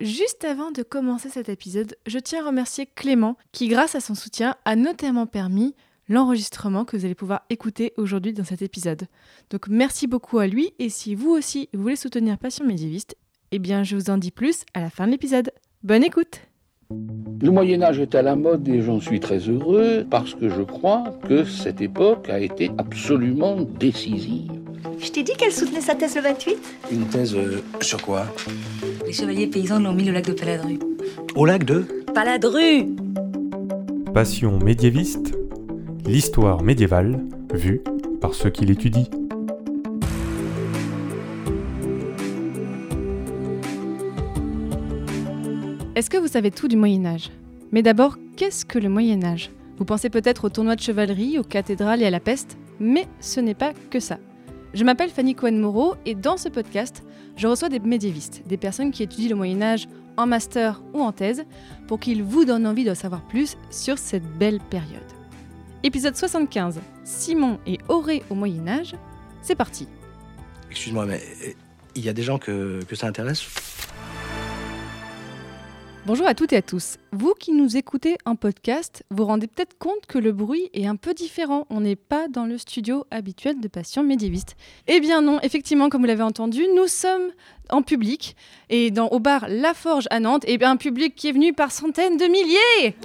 juste avant de commencer cet épisode, je tiens à remercier Clément qui, grâce à son soutien, a notamment permis l'enregistrement que vous allez pouvoir écouter aujourd'hui dans cet épisode. Donc merci beaucoup à lui et si vous aussi voulez soutenir Passion médiéviste, eh bien je vous en dis plus à la fin de l'épisode. Bonne écoute Le Moyen Âge est à la mode et j'en suis très heureux parce que je crois que cette époque a été absolument décisive. Je t'ai dit qu'elle soutenait sa thèse le 28 Une thèse euh, sur quoi? Les chevaliers paysans l'ont mis au lac de Paladru. Au lac de? Paladru Passion médiéviste, l'histoire médiévale vue par ceux qui l'étudient. Est-ce que vous savez tout du Moyen Âge? Mais d'abord, qu'est-ce que le Moyen Âge? Vous pensez peut-être au tournoi de chevalerie, aux cathédrales et à la peste, mais ce n'est pas que ça. Je m'appelle Fanny Cohen-Moreau et dans ce podcast, je reçois des médiévistes, des personnes qui étudient le Moyen Âge en master ou en thèse, pour qu'ils vous donnent envie de savoir plus sur cette belle période. Épisode 75, Simon et Auré au Moyen Âge, c'est parti. Excuse-moi, mais euh, il y a des gens que ça intéresse? Bonjour à toutes et à tous. Vous qui nous écoutez en podcast, vous rendez peut-être compte que le bruit est un peu différent. On n'est pas dans le studio habituel de Passion médiéviste. Eh bien non, effectivement, comme vous l'avez entendu, nous sommes en public et dans, au bar La Forge à Nantes, et un public qui est venu par centaines de milliers.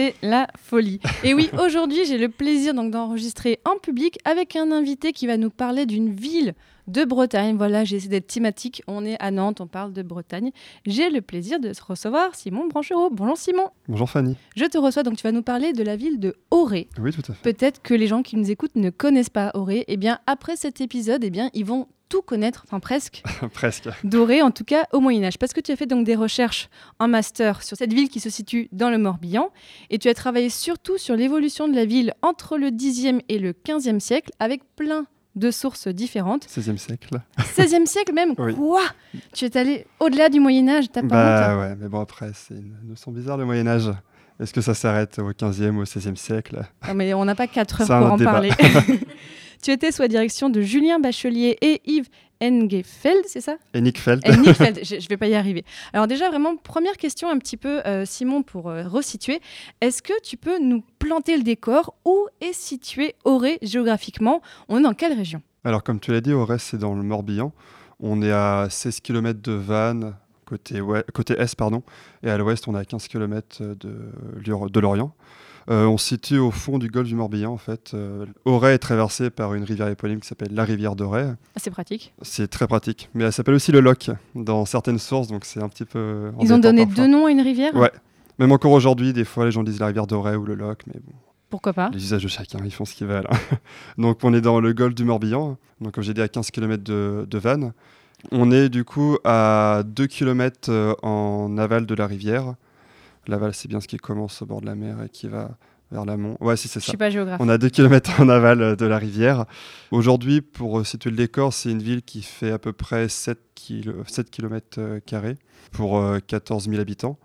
C'est la folie. Et oui, aujourd'hui, j'ai le plaisir donc d'enregistrer en public avec un invité qui va nous parler d'une ville de Bretagne. Voilà, j'ai essayé d'être thématique. On est à Nantes, on parle de Bretagne. J'ai le plaisir de recevoir Simon Branchereau. Bonjour Simon. Bonjour Fanny. Je te reçois donc tu vas nous parler de la ville de Auray. Oui, tout à fait. Peut-être que les gens qui nous écoutent ne connaissent pas Auray. Eh bien, après cet épisode, eh bien, ils vont tout connaître, enfin presque, Presque. d'Auray, en tout cas au Moyen Âge. Parce que tu as fait donc des recherches en master sur cette ville qui se situe dans le Morbihan, et tu as travaillé surtout sur l'évolution de la ville entre le 10e et le 15e siècle, avec plein de sources différentes. 16e siècle. 16e siècle même? Oui. Quoi? Tu es allé au-delà du Moyen Âge, t'as pas Bah ouais, mais bon après, c'est une notion bizarre le Moyen-Âge. Est-ce que ça s'arrête au 15e ou au 16e siècle? Non, mais on n'a pas 4 heures pour en débat. parler. tu étais sous la direction de Julien Bachelier et Yves Engefeld, c'est ça? Et Nick Feld Engefeld, je ne vais pas y arriver. Alors déjà, vraiment, première question un petit peu, euh, Simon, pour euh, resituer. Est-ce que tu peux nous planter le décor? Où est situé Auray géographiquement? On est dans quelle région? Alors comme tu l'as dit, au reste c'est dans le Morbihan. On est à 16 km de Vannes, côté, ouest- côté est, pardon, et à l'ouest on est à 15 km de, Lure- de Lorient. Euh, on se situe au fond du golfe du Morbihan en fait. Euh, Auray est traversée par une rivière éponyme qui s'appelle la rivière d'Auray. C'est pratique. C'est très pratique. Mais elle s'appelle aussi le Loch dans certaines sources, donc c'est un petit peu. Ils ont donné parfois. deux noms à une rivière? Ouais. Même encore aujourd'hui, des fois, les gens disent la rivière d'Auray ou le Loch, mais bon, Pourquoi pas? Les usages de chacun, ils font ce qu'ils veulent. donc, on est dans le golfe du Morbihan, donc comme j'ai dit, à 15 km de, de Vannes. On est du coup à 2 km en aval de la rivière. L'aval, c'est bien ce qui commence au bord de la mer et qui va vers l'amont. Ouais, si, c'est Je ça. suis pas géographe. On a 2 km en aval euh, de la rivière. Aujourd'hui, pour euh, situer le décor, c'est une ville qui fait à peu près 7, km pour euh, 14 000 habitants.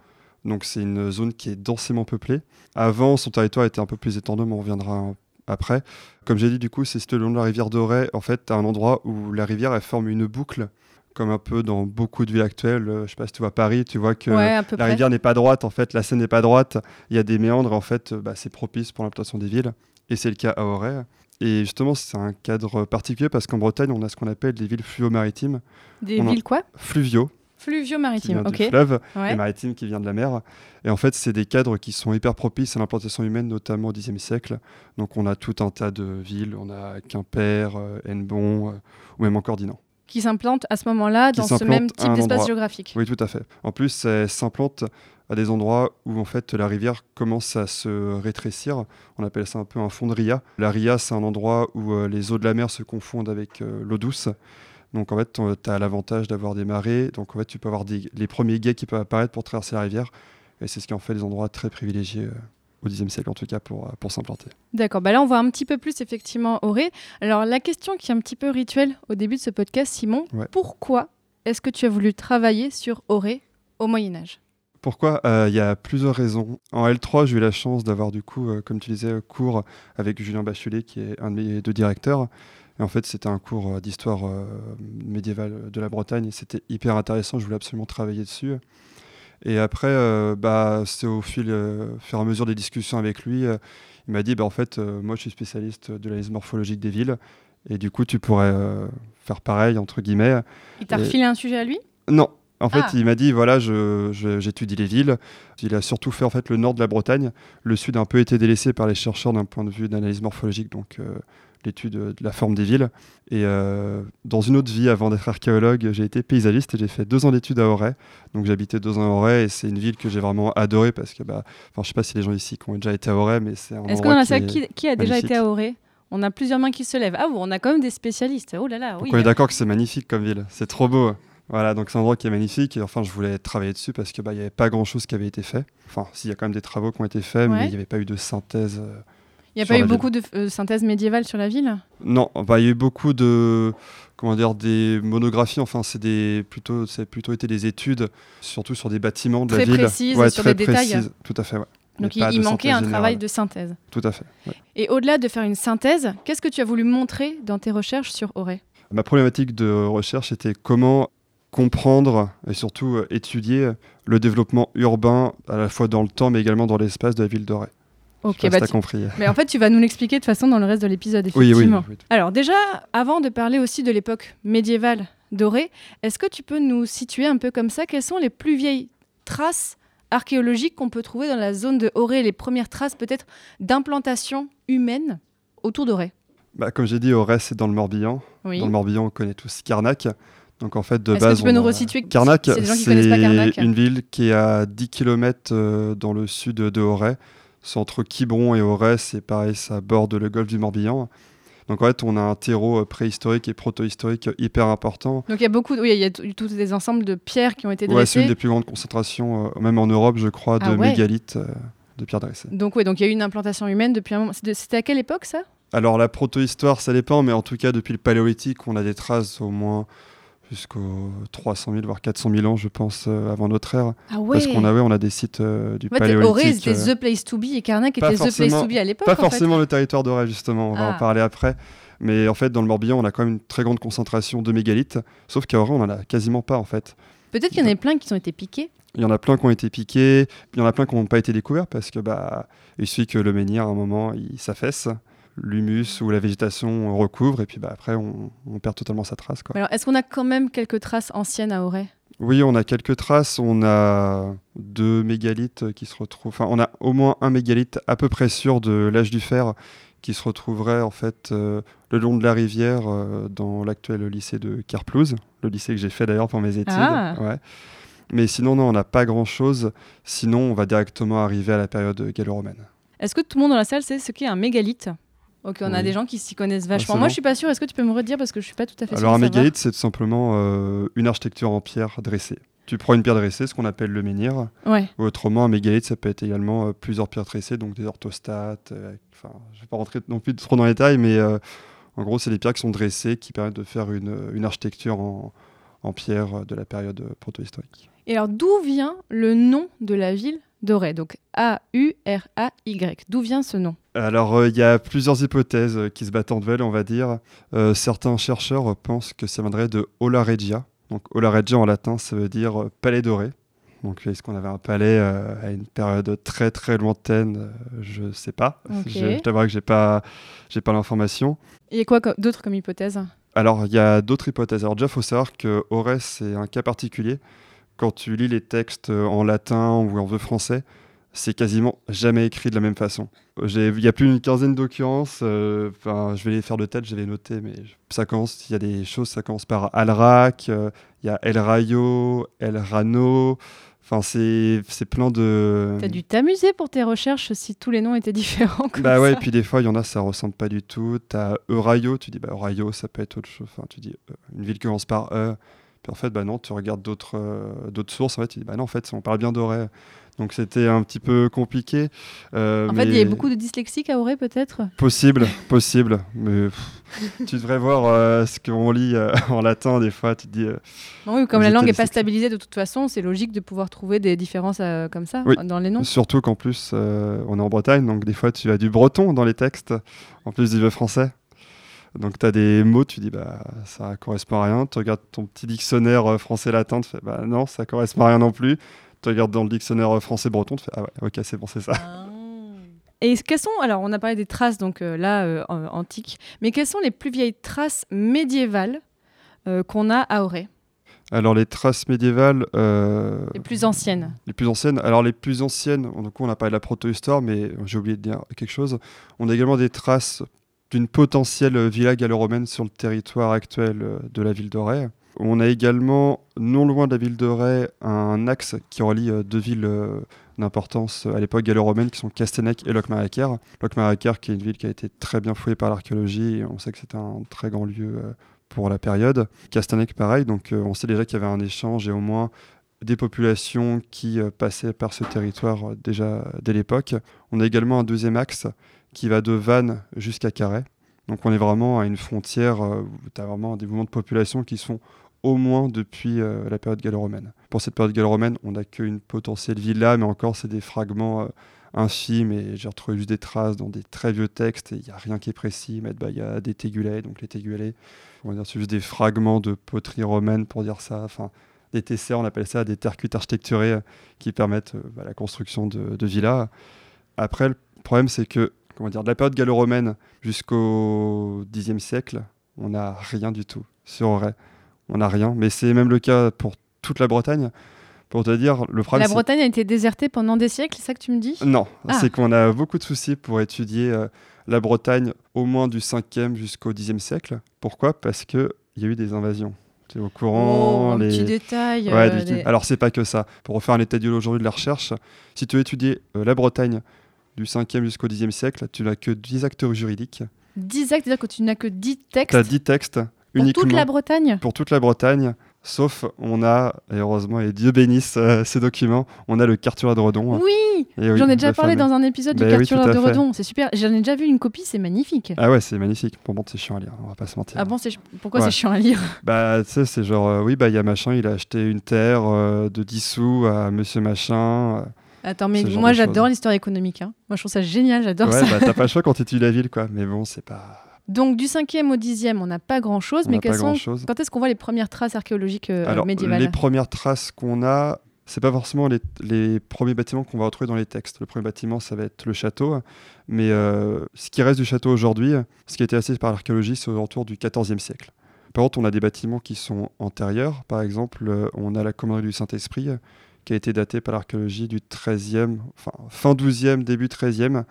Donc c'est une zone qui est densément peuplée. Avant, son territoire était un peu plus étendu, mais on reviendra après. Comme j'ai dit, du coup, c'est situé le long de la rivière d'Auray. En fait, à un endroit où la rivière elle forme une boucle, comme un peu dans beaucoup de villes actuelles. Euh, Je sais pas si tu vois Paris, tu vois que ouais, la rivière n'est pas droite, en fait, la Seine n'est pas droite, il y a des méandres, en fait, euh, bah, c'est propice pour l'implantation des villes, et c'est le cas à Auray. Et justement, c'est un cadre particulier parce qu'en Bretagne, on a ce qu'on appelle des villes fluo-maritimes, Des on villes quoi? Fluviaux, qui Fluvio-maritime, vient ok. du fleuve, Ouais. et maritime qui vient de la mer. Et en fait, c'est des cadres qui sont hyper propices à l'implantation humaine, notamment au Xe siècle. Donc, on a tout un tas de villes, on a Quimper, euh, Hennebont, euh, ou même encore Dinan. Qui s'implantent à ce moment-là dans ce même type d'espace géographique. Oui, tout à fait. En plus, elle s'implante à des endroits où en fait la rivière commence à se rétrécir. On appelle ça un peu un fond de ria. La ria, c'est un endroit où euh, les eaux de la mer se confondent avec euh, l'eau douce. Donc en fait, tu as l'avantage d'avoir des marées. Donc en fait, tu peux avoir des- les premiers guets qui peuvent apparaître pour traverser la rivière. Et c'est ce qui en fait des endroits très privilégiés euh, au Xe siècle, en tout cas, pour, euh, pour s'implanter. D'accord, bah là on voit un petit peu plus effectivement Auré. Alors la question qui est un petit peu rituelle au début de ce podcast, Simon, Ouais. pourquoi est-ce que tu as voulu travailler sur Auré au Moyen Âge Pourquoi Euh, Il y a plusieurs raisons. En L3, j'ai eu la chance d'avoir, du coup, euh, comme tu disais, cours avec Julien Bachelet, qui est un de mes deux directeurs. Et en fait, c'était un cours d'histoire euh, médiévale de la Bretagne et c'était hyper intéressant. Je voulais absolument travailler dessus. Et après, euh, bah, c'est au fil, euh, fur et à mesure des discussions avec lui, euh, il m'a dit, bah, en fait, euh, moi, je suis spécialiste de l'analyse morphologique des villes. Et du coup, tu pourrais faire pareil, entre guillemets. Il t'a Et- refilé un sujet à lui? Non. En fait, Ah. il m'a dit voilà, j'étudie les villes. Il a surtout fait en fait le nord de la Bretagne. Le sud a un peu été délaissé par les chercheurs d'un point de vue d'analyse morphologique, donc l'étude de la forme des villes. Et euh, dans une autre vie, avant d'être archéologue, j'ai été paysagiste et j'ai fait deux ans d'études à Auray. Donc j'habitais deux ans à Auray et c'est une ville que j'ai vraiment adorée parce que, bah, enfin, je sais pas si les gens ici qui ont déjà été à Auray, mais c'est un Est-ce qu'on a ça qui, qui a déjà magnifique. été à Auré On a plusieurs mains qui se lèvent. Ah, bon, on a quand même des spécialistes. Oh là là, Donc on est d'accord que c'est magnifique comme ville, c'est trop beau. Voilà, donc c'est un endroit qui est magnifique et enfin je voulais travailler dessus parce que bah il y avait pas grand chose qui avait été fait. Enfin, s'il y a quand même des travaux qui ont été faits, Ouais. mais il n'y avait pas eu de synthèse. euh. Il n'y a pas eu ville. beaucoup de euh, synthèse médiévale sur la ville? Non, bah il y a eu beaucoup de comment dire des monographies. Enfin, c'est des plutôt c'est plutôt été des études, surtout sur des bâtiments de Très la ville. précises, ouais, sur très des détails. précises. Tout à fait, ouais. Donc il, manquait un travail de synthèse. Tout à fait. ouais. Et au-delà de faire une synthèse, qu'est-ce que tu as voulu montrer dans tes recherches sur Auré? Ma problématique de recherche était comment comprendre et surtout euh, étudier le développement urbain à la fois dans le temps mais également dans l'espace de la ville d'Auray. Ok, bah tu- compris. mais en fait tu vas nous l'expliquer de façon dans le reste de l'épisode, Oui, oui, effectivement. oui. Alors déjà, avant de parler aussi de l'époque médiévale d'Auré, est-ce que tu peux nous situer un peu comme ça Quelles sont les plus vieilles traces archéologiques qu'on peut trouver dans la zone de Auré, les premières traces peut-être d'implantation humaine autour d'Auré Bah, comme j'ai dit, Auray c'est dans le Morbihan. Dans le Morbihan, on connaît tous Carnac. Donc en fait, de Est-ce que base, tu peux on nous a- resituer Carnac, c'est une ville qui est à 10 km dans le sud de Auray. C'est entre Quiberon et Auray, c'est pareil, ça borde le golfe du Morbihan. Donc en fait, on a un terreau euh, préhistorique et protohistorique hyper important. Donc il y a beaucoup, oui, il y a tous des ensembles de pierres qui ont été Ouais, c'est dressées. une des plus grandes concentrations, euh, même en Europe, je crois, de Ah ouais. mégalithes euh, de pierres dressées. Donc oui, donc il y a eu une implantation humaine depuis un moment. C'était à quelle époque ça? Alors la protohistoire, ça dépend, mais en tout cas, depuis le paléolithique, on a des traces au moins jusqu'aux 300 000, voire 400 000 ans, je pense, euh, avant notre ère. Ah ouais. Parce qu'on a, ouais, on a des sites euh, du En fait, paléolithique. C'était euh, the place to be et Carnac était the place to be à l'époque. Pas en fait. forcément le territoire d'Auray, justement, on va Ah. en parler après. Mais en fait, dans le Morbihan, on a quand même une très grande concentration de mégalithes, sauf qu'à Auray, on en a quasiment pas, en fait. Peut-être qu'il y en a plein qui ont été piqués. Il y en a plein qui ont été piqués, il y en a plein qui n'ont pas été découverts parce que bah, il suffit que le menhir, à un moment, il s'affaisse, l'humus ou la végétation recouvre, et puis bah, après, on, on perd totalement sa trace. Quoi. Alors, est-ce qu'on a quand même quelques traces anciennes à Auray? Oui, on a quelques traces. On a deux mégalithes qui se retrouvent. Enfin, on a au moins un mégalithe à peu près sûr de l'âge du fer qui se retrouverait en fait euh, le long de la rivière euh, dans l'actuel lycée de Carplouse, le lycée que j'ai fait d'ailleurs pour mes études. Ah. Ouais. Mais sinon, non, on n'a pas grand-chose. Sinon, on va directement arriver à la période gallo-romaine. Est-ce que tout le monde dans la salle sait ce qu'est un mégalithe? Ok, on a des gens qui s'y connaissent vachement. c'est Moi, bon. je suis pas sûre. Est-ce que tu peux me redire parce que je suis pas tout à fait Alors, un mégalithe, c'est tout simplement euh, une architecture en pierre dressée. Tu prends une pierre dressée, ce qu'on appelle le menhir, Ouais. Ou Autrement, un mégalithe, ça peut être également euh, plusieurs pierres tressées, donc des orthostates. euh, Enfin, je ne vais pas rentrer non plus trop dans les détails, mais en gros, c'est des pierres qui sont dressées, qui permettent de faire une, une architecture en, en pierre de la période protohistorique. Et alors, d'où vient le nom de la ville d'Auray Donc A-U-R-A-Y. D'où vient ce nom Alors, euh, il y a plusieurs hypothèses euh, qui se battent en duel, on va dire. Euh, certains chercheurs pensent que ça viendrait de Ola Regia. Donc, Ola Regia en latin, ça veut dire palais doré. Donc, est-ce qu'on avait un palais euh, à une période très très lointaine? Je ne sais pas. Ok. Je, je que j'ai pas, j'ai pas l'information. Il y a quoi d'autre comme hypothèse? Alors, il y a d'autres hypothèses. Alors, déjà, il faut savoir que Aurès, c'est un cas particulier. Quand tu lis les textes euh, en latin ou en vieux français, c'est quasiment jamais écrit de la même façon. Il y a plus d'une quinzaine d'occurrences. euh, je vais les faire de tête, je vais les noter, mais ça commence. Il y a des choses, ça commence par Alrac, euh, il y a El Rayo, El Rano. Enfin, c'est plein de. T'as dû t'amuser pour tes recherches si tous les noms étaient différents. Comme Bah ouais, et puis des fois, il y en a, ça ressemble pas du tout. T'as Euraio, tu dis, bah Euraio, ça peut être autre chose. Enfin, tu dis, euh, une ville qui commence par E. Puis en fait, bah non, tu regardes d'autres euh, d'autres sources. En fait, tu dis, bah non, en fait, on parle bien d'Auray. Donc c'était un petit peu compliqué. euh, En fait, il y avait mais beaucoup de dyslexiques à Auray, peut-être? Possible, possible. Mais pff, tu devrais voir euh, ce qu'on lit euh, en latin, des fois. Tu te dis, Non, Oui, comme la langue n'est pas stabilisée de toute façon, c'est logique de pouvoir trouver des différences comme ça Oui. dans les noms. surtout qu'en plus, on est en Bretagne, donc des fois, tu as du breton dans les textes, en plus du français. Donc tu as des mots, tu dis bah ça correspond à rien. Tu regardes ton petit dictionnaire euh, français-latin, tu fais bah non, ça correspond à rien non plus. Tu regardes dans le dictionnaire euh, français-breton, tu fais ah ouais, ok, c'est bon, c'est ça. Et quelles sont, alors on a parlé des traces donc euh, là euh, antiques, mais quelles sont les plus vieilles traces médiévales euh, qu'on a à Auray, Alors les traces médiévales, les plus anciennes les plus anciennes. Alors les plus anciennes, donc on a parlé de la protohistoire, mais j'ai oublié de dire quelque chose. On a également des traces d'une potentielle villa gallo-romaine sur le territoire actuel euh, de la ville d'Auray. On a également, non loin de la ville d'Auray, un axe qui relie euh, deux villes euh, d'importance à l'époque gallo-romaine qui sont Castenec et Locmariaquer. Locmariaquer qui est une ville qui a été très bien fouillée par l'archéologie on sait que c'était un très grand lieu pour la période. Castenec pareil, donc on sait déjà qu'il y avait un échange et au moins des populations qui passaient par ce territoire déjà dès l'époque. On a également un deuxième axe qui va de Vannes jusqu'à Carhaix. Donc on est vraiment à une frontière euh, où tu as vraiment des mouvements de population qui sont au moins depuis euh, la période gallo-romaine. Pour cette période gallo-romaine, on n'a qu'une potentielle villa, mais encore c'est des fragments euh, infimes et j'ai retrouvé juste des traces dans des très vieux textes et il n'y a rien qui est précis. Mais il y a des tégulés, donc les tégulés, on va dire c'est juste des fragments de poterie romaine pour dire ça. Enfin, des TCA, on appelle ça des terres cuites architecturées euh, qui permettent bah, la construction de villas. Après, le problème, c'est que, comment dire, de la période gallo-romaine jusqu'au Xe siècle, on n'a rien du tout sur Auray. On n'a rien, mais c'est même le cas pour toute la Bretagne. Pour te dire, le problème, La Bretagne a été désertée pendant des siècles, c'est ça que tu me dis? Non, Ah. c'est qu'on a beaucoup de soucis pour étudier euh, la Bretagne au moins du 5e jusqu'au 10e siècle. Pourquoi? Parce qu'il y a eu des invasions. Tu es au Oh, courant. un les... petit détail. Ouais, euh, Alors, c'est pas que ça. Pour refaire un état du aujourd'hui de la recherche, si tu veux étudier euh, la Bretagne du 5e jusqu'au 10e siècle, tu n'as que 10 acteurs juridiques. 10 actes, c'est-à-dire que tu n'as que 10 textes Tu as 10 textes pour uniquement toute la Bretagne? Pour toute la Bretagne. Sauf, on a, et heureusement, et Dieu bénisse euh, ces documents, on a le carturaire de Redon. Oui, J'en ai déjà parlé dans un épisode du Ben oui, à de. Redon, c'est super. J'en ai déjà vu une copie, c'est magnifique. Ah ouais, c'est magnifique. Bon, bon, c'est chiant à lire, on va pas se mentir. Ah bon, c'est pourquoi Ouais. c'est chiant à lire? Bah, tu sais, c'est genre, euh, oui, bah, il y a machin, il a acheté une terre euh, de 10 sous à monsieur machin. Attends, mais moi j'adore l'histoire économique. hein. Moi je trouve ça génial, j'adore ouais, ça. bah, t'as pas le choix quand tu étudies la ville, quoi. Mais bon, c'est pas. Donc du 5e au 10e, on n'a pas grand-chose, On mais quelles sont... grand-chose. quand est-ce qu'on voit les premières traces archéologiques euh, Alors, médiévales les premières traces qu'on a, c'est pas forcément les, les premiers bâtiments qu'on va retrouver dans les textes. Le premier bâtiment, ça va être le château. Mais euh, ce qui reste du château aujourd'hui, ce qui a été assis par l'archéologie, c'est autour du XIVe siècle. Par contre, on a des bâtiments qui sont antérieurs. Par exemple, euh, on a la commanderie du Saint-Esprit, qui a été datée par l'archéologie du 13e, enfin fin 12e, début 13e.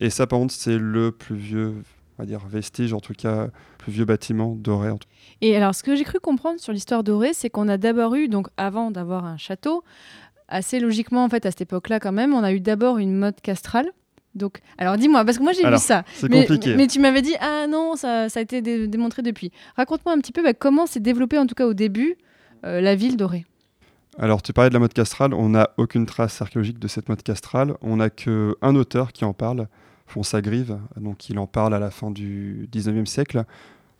Et ça, par contre, c'est le plus vieux, on va dire, vestige, en tout cas, plus vieux bâtiment doré. en tout- Et alors ce que j'ai cru comprendre sur l'histoire dorée, c'est qu'on a d'abord eu, donc avant d'avoir un château, assez logiquement en fait à cette époque-là quand même, on a eu d'abord une mode castrale. Donc, alors dis-moi, parce que moi j'ai vu ça. C'est Mais, compliqué. mais tu m'avais dit, ah non, ça, ça a été dé- démontré depuis. Raconte-moi un petit peu bah, comment s'est développée, en tout cas au début, euh, la ville dorée. Alors, tu parlais de la mode castrale. On n'a aucune trace archéologique de cette mode castrale. On n'a qu'un auteur qui en parle, Fonsagrive. Donc, il en parle à la fin du 19e siècle.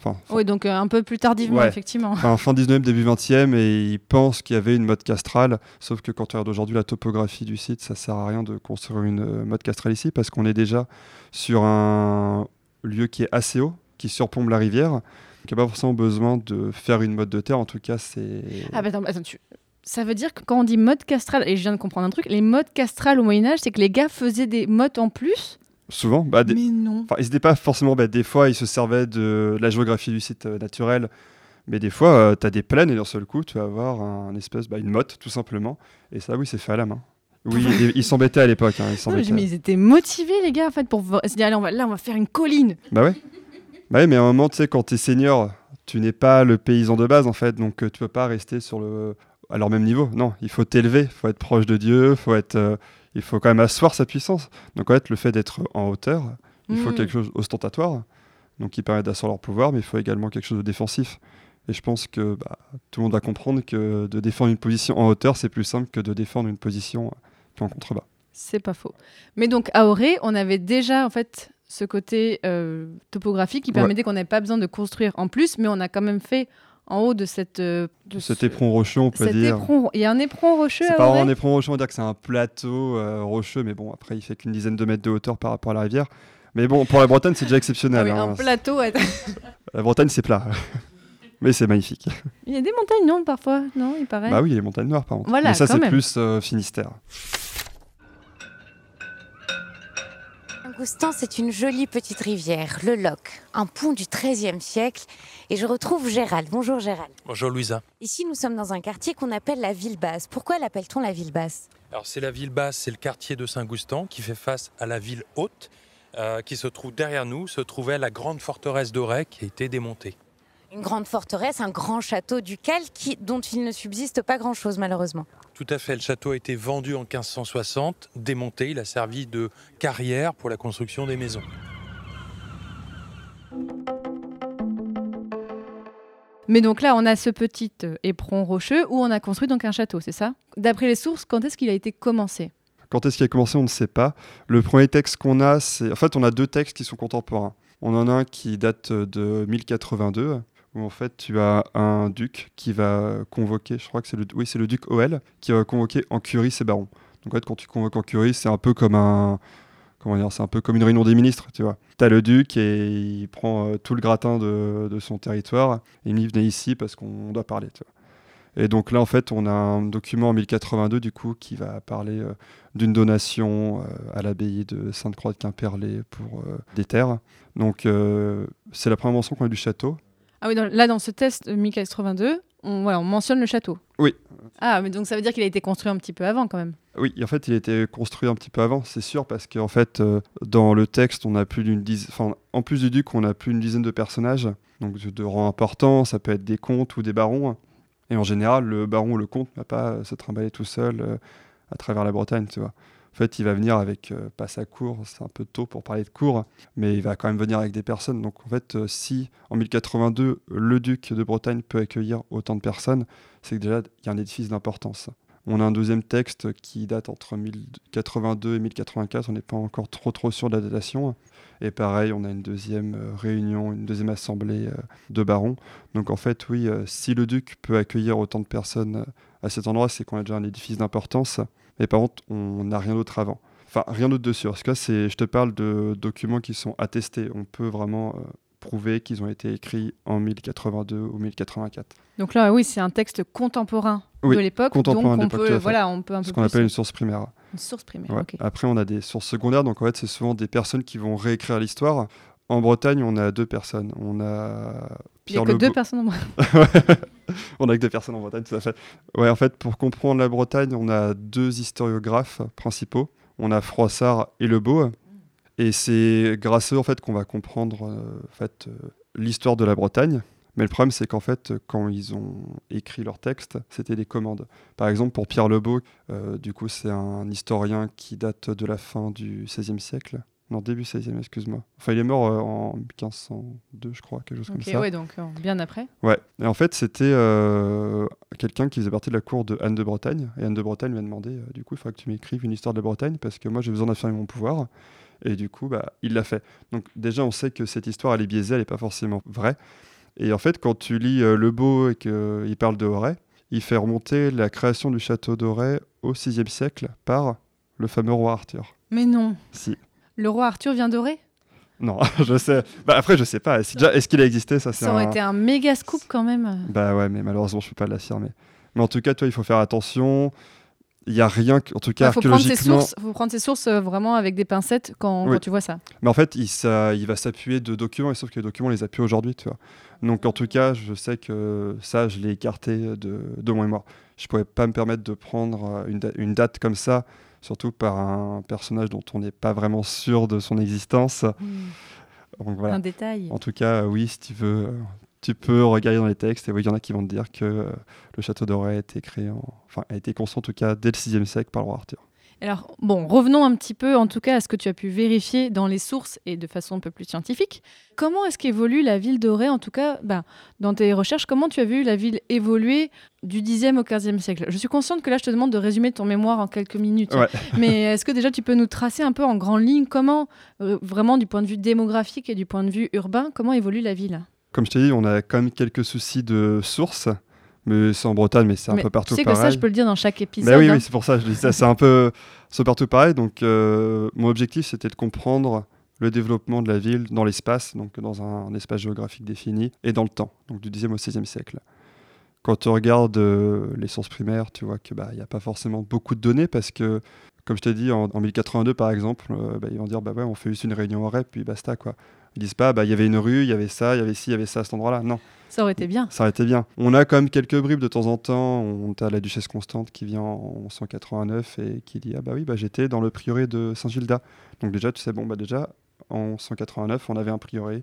Enfin, fin- Oui, donc euh, un peu plus tardivement, Ouais. effectivement. enfin, fin 19e, début 20e. Et il pense qu'il y avait une mode castrale. Sauf que quand tu regardes aujourd'hui la topographie du site, ça sert à rien de construire une euh, mode castrale ici parce qu'on est déjà sur un lieu qui est assez haut, qui surplombe la rivière. Donc, il n'y a pas forcément besoin de faire une mode de terre. En tout cas, c'est. Ah bah attends, attends, tu- ça veut dire que quand on dit mode castrale, et je viens de comprendre un truc, les modes castrales au Moyen-Âge, c'est que les gars faisaient des modes en plus Souvent, bah, des- Mais non. Enfin, ils n'étaient pas forcément. bah, des fois, ils se servaient de la géographie du site euh, naturel. Mais des fois, tu as des plaines et d'un seul coup, tu vas avoir un, espèce, bah, une motte, tout simplement. Et ça, oui, c'est fait à la main. Oui, ils s'embêtaient à l'époque. hein, ils Non, mais, ils étaient motivés, les gars, en fait, pour se dire, allez, on va, là, on va faire une colline. Bah ouais. Bah ouais, mais à un moment, tu sais, quand tu es seigneur, tu n'es pas le paysan de base, en fait. Donc, euh, tu peux pas rester sur le... à leur même niveau. Non, il faut t'élever. Il faut être proche de Dieu. Faut être, euh, il faut quand même asseoir sa puissance. Donc, en fait, le fait d'être en hauteur, il faut Mm. quelque chose ostentatoire, donc qui permet d'asseoir leur pouvoir, mais il faut également quelque chose de défensif. Et je pense que bah, tout le monde va comprendre que de défendre une position en hauteur, c'est plus simple que de défendre une position euh, en contrebas. C'est pas faux. Mais donc, à Auré, on avait déjà, en fait, ce côté euh, topographique qui Ouais. permettait qu'on n'avait pas besoin de construire en plus, mais on a quand même fait en haut de cette. euh, de Cet ce- éperon rocheux, on peut cet dire. éperon. Il y a un éperon rocheux C'est pas vraiment un éperon rocheux, on va dire que c'est un plateau euh, rocheux, mais bon, après, il fait qu'une dizaine de mètres de hauteur par rapport à la rivière. Mais bon, pour la Bretagne, c'est déjà Ah exceptionnel. oui, hein. un plateau. La Bretagne, c'est plat. Mais c'est magnifique. Il y a des montagnes, non, parfois? Non, il paraît. Bah oui, les montagnes noires, par contre. Voilà, Mais ça, c'est plus euh, Finistère. Saint-Goustan, c'est une jolie petite rivière, le Loc, un pont du XIIIe siècle. Et je retrouve Gérald. Bonjour Gérald. Bonjour Louisa. Ici, nous sommes dans un quartier qu'on appelle la ville basse. Pourquoi l'appelle-t-on la ville basse? Alors c'est la ville basse, c'est le quartier de Saint-Goustan qui fait face à la ville haute, euh, qui se trouve derrière nous, se trouvait la grande forteresse d'Auray qui a été démontée. Une grande forteresse, un grand château ducal qui, dont il ne subsiste pas grand-chose malheureusement. Tout à fait, le château a été vendu en 1560, démonté, il a servi de carrière pour la construction des maisons. Mais donc là, on a ce petit euh, éperon rocheux où on a construit donc un château, c'est ça? D'après les sources, quand est-ce qu'il a été commencé? Quand est-ce qu'il a commencé, on ne sait pas. Le premier texte qu'on a, c'est. En fait, on a deux textes qui sont contemporains. On en a un qui date de 1082, où en fait, tu as un duc qui va convoquer, je crois que c'est le, oui, le duc Oel, qui va convoquer en curie ses barons. Donc en fait, quand tu convoques en curie, c'est un peu comme un. Comment dire C'est un peu comme une réunion des ministres, tu vois. Tu as le duc et il prend euh, tout le gratin de, son territoire. Et il me dit venez ici parce qu'on doit parler. Et donc là, en fait, on a un document en 1082, du coup, qui va parler euh, d'une donation euh, à l'abbaye de Sainte-Croix de Quimperlé pour des terres. Donc, c'est la première mention qu'on a du château. Ah oui, dans- là, dans ce test euh, 1082, on, voilà, on mentionne le château. Oui. Ah, mais donc ça veut dire qu'il a été construit un petit peu avant quand même. Oui, en fait, il a été construit un petit peu avant, c'est sûr, parce qu'en fait, euh, dans le texte, on a plus d'une dizaine, enfin, en plus du duc, on a plus d'une dizaine de personnages, donc de, rang important, ça peut être des comtes ou des barons. Et en général, le baron ou le comte ne va pas euh, se trimballer tout seul euh, à travers la Bretagne, tu vois. En fait, il va venir avec, euh, pas sa cour, c'est un peu tôt pour parler de cour, mais il va quand même venir avec des personnes. Donc en fait, euh, si en 1082, le duc de Bretagne peut accueillir autant de personnes, c'est que déjà, il y a un édifice d'importance. On a un deuxième texte qui date entre 1082 et 1084, on n'est pas encore trop trop sûr de la datation. Et pareil, on a une deuxième euh, réunion, une deuxième assemblée de barons. Donc en fait, oui, si le duc peut accueillir autant de personnes à cet endroit, c'est qu'on a déjà un édifice d'importance. Mais par contre, on n'a rien d'autre avant. Enfin, rien d'autre dessus. Parce que là, c'est, je te parle de documents qui sont attestés. On peut vraiment euh, prouver qu'ils ont été écrits en 1082 ou 1084. Donc là, oui, c'est un texte contemporain Oui, de l'époque. contemporain donc de on peut, voilà, on peut un Ce qu'on appelle une source primaire. une source primaire. Ouais. Après, on a des sources secondaires, donc en fait, c'est souvent des personnes qui vont réécrire l'histoire. En Bretagne, on a deux personnes. On a Il n'y a Pierre que deux personnes en moins. on a que deux personnes en Bretagne, tout à fait. Ouais, en fait, pour comprendre la Bretagne, on a deux historiographes principaux. On a Froissart et Lebeau. Et c'est grâce à eux, en fait, qu'on va comprendre euh, en fait, euh, l'histoire de la Bretagne. Mais le problème, c'est qu'en fait, quand ils ont écrit leur texte, c'était des commandes. Par exemple, pour Pierre Lebeau, euh, du coup, c'est un historien qui date de la fin du XVIe siècle. Non, début XVIe, excuse-moi. Enfin, il est mort euh, en 1502, je crois, quelque chose comme ça. ouais, donc euh, bien après. Ouais, et en fait, c'était euh, quelqu'un qui faisait partie de la cour de Anne de Bretagne. Et Anne de Bretagne lui a demandé euh, du coup, il faudra que tu m'écrives une histoire de la Bretagne parce que moi, j'ai besoin d'affirmer mon pouvoir. Et du coup, bah, il l'a fait. Donc, déjà, on sait que cette histoire, elle est biaisée, elle n'est pas forcément vraie. Et en fait, quand tu lis Le Beau et qu'il parle de Auray, il fait remonter la création du château d'Auray au VIe siècle par le fameux roi Arthur. Mais non, Si. Le roi Arthur vient d'Auré Non, je sais. Bah, après, je sais pas. Est-ce déjà- est-ce qu'il a existé? Ça, Ça aurait un- été un méga scoop quand même. Bah ouais, mais malheureusement, je peux pas l'affirmer. Mais en tout cas, toi, il faut faire attention. Il y a rien, que- en tout cas faut prendre ses archéologiquement. sources, faut prendre ses sources euh, vraiment avec des pincettes quand, Oui. quand tu vois ça. Mais en fait, il, ça- il va s'appuyer de documents, et sauf que les documents, on les a plus aujourd'hui, tu vois. Donc en tout cas, je sais que ça, je l'ai écarté de, de mon mémoire. Je pouvais pas me permettre de prendre euh, une, da- une date comme ça, surtout par un personnage dont on n'est pas vraiment sûr de son existence. Donc voilà. Un détail. En tout cas, oui, si tu veux, euh, tu peux regarder dans les textes et oui, il y en a qui vont te dire que euh, le château d'Auray a été créé, en- enfin, a été construit en tout cas dès le 6e siècle par le roi Arthur. Alors, bon, revenons un petit peu en tout cas à ce que tu as pu vérifier dans les sources et de façon un peu plus scientifique. Comment est-ce qu'évolue la ville d'Auray En tout cas, bah, dans tes recherches, comment tu as vu la ville évoluer du 10e au 15e siècle? Je suis consciente que là, je te demande de résumer ton mémoire en quelques minutes. Ouais. Mais est-ce que déjà tu peux nous tracer un peu en grande ligne comment, euh, vraiment du point de vue démographique et du point de vue urbain, comment évolue la ville? Comme je t'ai dit, on a quand même quelques soucis de sources, mais c'est en Bretagne, mais c'est un Mais peu partout Tu sais que pareil. ça, je peux le dire dans chaque épisode. Bah oui, hein. oui, c'est pour ça, je dis ça, c'est un peu c'est partout pareil. Donc, euh, mon objectif, c'était de comprendre le développement de la ville dans l'espace, donc dans un, un espace géographique défini, et dans le temps, donc du Xe au XVIe siècle. Quand tu regardes euh, les sources primaires, tu vois qu'il bah, n'y a pas forcément beaucoup de données parce que, comme je t'ai dit, en, en 1082 par exemple, euh, bah, ils vont dire bah ouais, on fait juste une réunion au REP, puis basta quoi. Ils disent pas, bah, il y avait une rue, il y avait ça, il y avait ci, il y avait ça à cet endroit-là. Non, Ça aurait été bien. ça aurait été bien. On a quand même quelques bribes de temps en temps. On a la duchesse Constante qui vient en 189 et qui dit Ah bah oui, bah, j'étais dans le prieuré de Saint-Gilda. Donc déjà, tu sais, bon, bah déjà, en 189, on avait un prieuré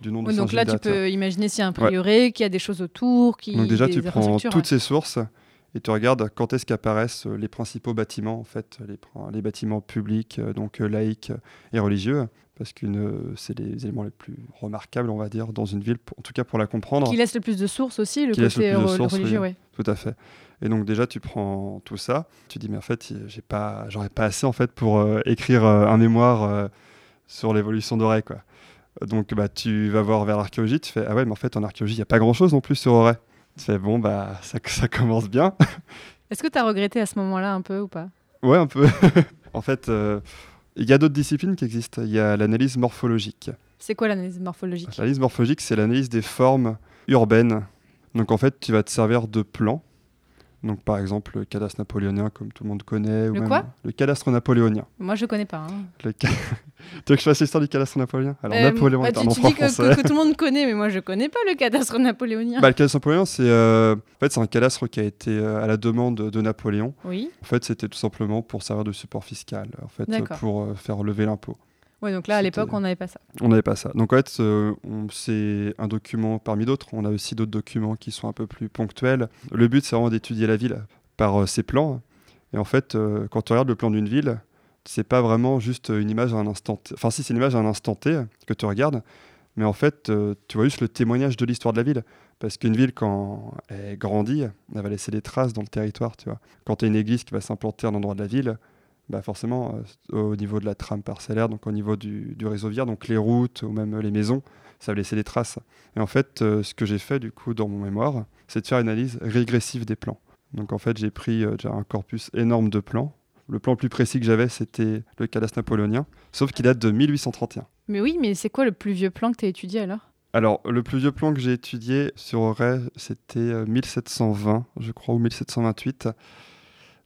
du nom de Oui, donc là, tu peux imaginer s'il y a un prieuré, qu'il y a des choses autour, qui Donc déjà, des tu prends toutes ouais. ces sources et tu regardes quand est-ce qu'apparaissent les principaux bâtiments, en fait, les, les bâtiments publics, euh, donc euh, laïques et religieux, parce que c'est les éléments les plus remarquables, on va dire, dans une ville, en tout cas pour la comprendre. Qui laisse le plus de sources aussi, le Qui côté le plus de re- sources, religieux, oui. Tout à fait. Et donc déjà, tu prends tout ça, tu dis mais en fait, j'ai pas, j'aurais pas assez en fait pour euh, écrire euh, un mémoire euh, sur l'évolution d'Auray, quoi. Donc bah tu vas voir vers l'archéologie, tu fais ah ouais, mais en fait en archéologie, il y a pas grand chose non plus sur Auray. Tu fais bon bah ça, ça commence bien. Est-ce que tu as regretté à ce moment-là un peu ou pas? Ouais, un peu. en fait, euh, il y a d'autres disciplines qui existent. Il y a l'analyse morphologique. C'est quoi l'analyse morphologique? L'analyse morphologique, c'est l'analyse des formes urbaines. Donc en fait, tu vas te servir de plans. Donc par exemple le cadastre napoléonien, comme tout le monde connaît. ou Le même quoi? Le cadastre napoléonien. Moi, je connais pas. hein. Le ca- tu veux que je fasse l'histoire du cadastre napoléonien? Alors Euh, Napoléon bah, est tu, un tu empereur dis que, que- que tout le monde connaît, mais moi, je connais pas le cadastre napoléonien. Bah, le cadastre napoléonien, c'est euh, en fait, un cadastre qui a été euh, à la demande de Napoléon. Oui. En fait, c'était tout simplement pour servir de support fiscal, en fait, pour faire lever l'impôt. Ouais, donc là, à l'époque, on n'avait pas ça. On n'avait pas ça. Donc en fait, euh, on- c'est un document parmi d'autres. On a aussi d'autres documents qui sont un peu plus ponctuels. Le but, c'est vraiment d'étudier la ville par euh, ses plans. Et en fait, euh, quand tu regardes le plan d'une ville, c'est pas vraiment juste une image à un instant. T. Enfin, si c'est une image à un instant T que tu regardes, mais en fait, tu vois juste le témoignage de l'histoire de la ville. Parce qu'une ville, quand elle grandit, elle va laisser des traces dans le territoire, tu vois. Quand tu as une église qui va s'implanter à un endroit de la ville, bah forcément, euh, au niveau de la trame parcellaire, donc au niveau du, du réseau viaire, donc les routes ou même les maisons, ça va laisser des traces. Et en fait, euh, ce que j'ai fait du coup dans mon mémoire, c'est de faire une analyse régressive des plans. Donc en fait, j'ai pris euh, déjà un corpus énorme de plans. Le plan le plus précis que j'avais, c'était le cadastre napoléonien, sauf qu'il date de 1831. Mais oui, mais c'est quoi le plus vieux plan que tu as étudié alors? Alors, le plus vieux plan que j'ai étudié sur Auray, c'était euh, 1720, je crois, ou 1728.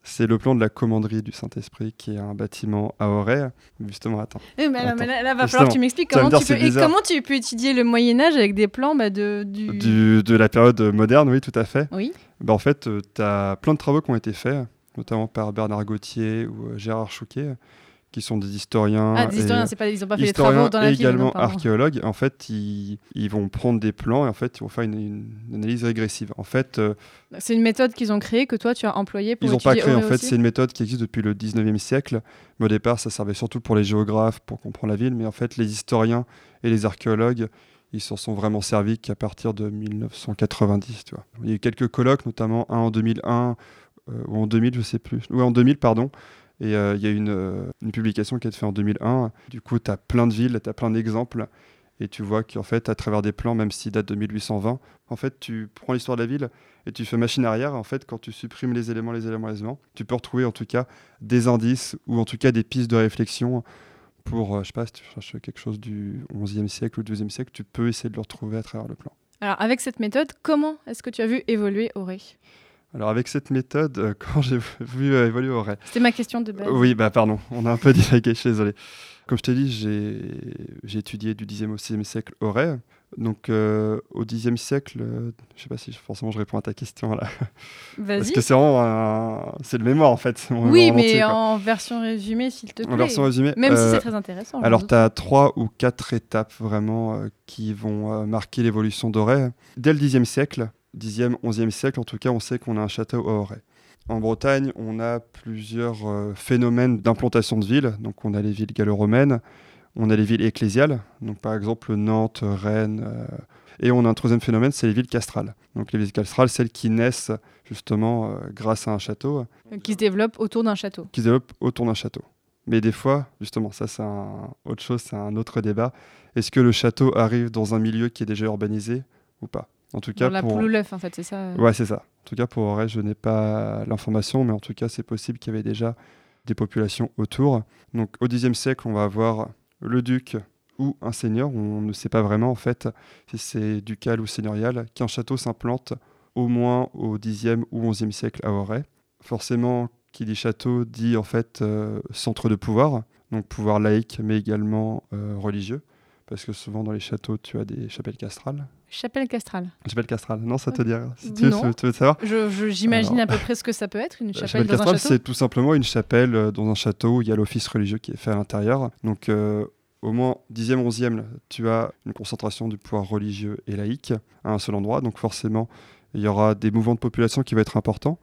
C'est le plan de la commanderie du Saint-Esprit, qui est un bâtiment à Auray. Justement, attends. Eh, là, Attends. mais là, là, va falloir que tu m'expliques comment, tu peux, et comment tu peux étudier le Moyen-Âge avec des plans bah, de, du... Du- de la période moderne, oui, tout à fait. Oui. Bah, en fait, tu as plein de travaux qui ont été faits, notamment par Bernard Gauthier ou euh, Gérard Chouquet, qui sont des historiens. Ah, des et- historiens, c'est pas, ils ont pas fait les travaux dans la et ville. également non, archéologues. En fait, ils, ils vont prendre des plans et en fait, ils vont faire une, une analyse régressive. En fait, euh, C'est une méthode qu'ils ont créée que toi tu as employée pour ils n'ont pas créé. En fait, c'est une méthode qui existe depuis le 19e siècle. Mais au départ, ça servait surtout pour les géographes, pour comprendre la ville. Mais en fait, les historiens et les archéologues, ils s'en sont vraiment servis qu'à partir de 1990. Tu vois. Il y a eu quelques colloques, notamment un en 2001 euh, ou en 2000, je sais plus. Oui, en 2000, pardon. Et euh, il y a une, euh, publication qui a été faite en 2001. Du coup, tu as plein de villes, tu as plein d'exemples. Et tu vois qu'en fait, à travers des plans, même s'ils datent de 1820, en fait, tu prends l'histoire de la ville et tu fais machine arrière. En fait, quand tu supprimes les éléments, les éléments, les éléments, tu peux retrouver en tout cas des indices ou en tout cas des pistes de réflexion pour, euh, je sais pas, si tu cherches quelque chose du 11e siècle ou 12e siècle, tu peux essayer de le retrouver à travers le plan. Alors avec cette méthode, comment est-ce que tu as vu évoluer Auray Alors, avec cette méthode, euh, quand j'ai vu euh, évoluer Auray, C'était ma question de base. Oui, bah pardon, on a un peu divagué, je suis désolé. Comme je t'ai dit, j'ai étudié du 10e au 6e siècle Auray. Donc euh, au 10e siècle, euh, je sais pas si forcément je réponds à ta question là. Parce que c'est vraiment c'est le mémoire en fait. Oui, mais entier, en version résumée, s'il te plaît. En version résumée. Même si c'est très intéressant. alors, tu as trois ou quatre étapes vraiment qui vont marquer l'évolution d'Auray. Dès le Xe siècle, 10e, 11e siècle, en tout cas, on sait qu'on a un château à Auray. En Bretagne, on a plusieurs euh, phénomènes d'implantation de villes. Donc, on a les villes gallo-romaines, on a les villes ecclésiales, donc par exemple Nantes, Rennes. euh, et on a un troisième phénomène, c'est les villes castrales. Donc, les villes castrales, celles qui naissent justement euh, grâce à un château Qui se développe autour d'un château. qui se développe autour d'un château. Mais des fois, justement, ça c'est un... autre chose, c'est un autre débat. Est-ce que le château arrive dans un milieu qui est déjà urbanisé ou pas? En tout cas, Dans la pour... poule ou l'œuf, en fait, c'est ça. euh. Ouais, c'est ça. En tout cas, pour Auray, je n'ai pas l'information, mais en tout cas, c'est possible qu'il y avait déjà des populations autour. Donc, au Xe siècle, on va avoir le duc ou un seigneur, on ne sait pas vraiment en fait si c'est ducal ou seigneurial, qu'un château s'implante au moins au Xe ou XIe siècle à Auray. Forcément, qui dit château dit en fait euh, centre de pouvoir, donc pouvoir laïque mais également euh, religieux, parce que souvent dans les châteaux tu as des chapelles castrales. Chapelle castrale. Chapelle castrale, non ça te dit rien si tu, Non. veux- tu veux savoir Je- je- J'imagine à peu près ce que ça peut être, une chapelle chapelle dans un castrale, château. c'est tout simplement une chapelle euh, dans un château où il y a l'office religieux qui est fait à l'intérieur. Donc, euh, au moins 10e, 11e, là, tu as une concentration du pouvoir religieux et laïque à un seul endroit. Donc, forcément, il y aura des mouvements de population qui vont être importants.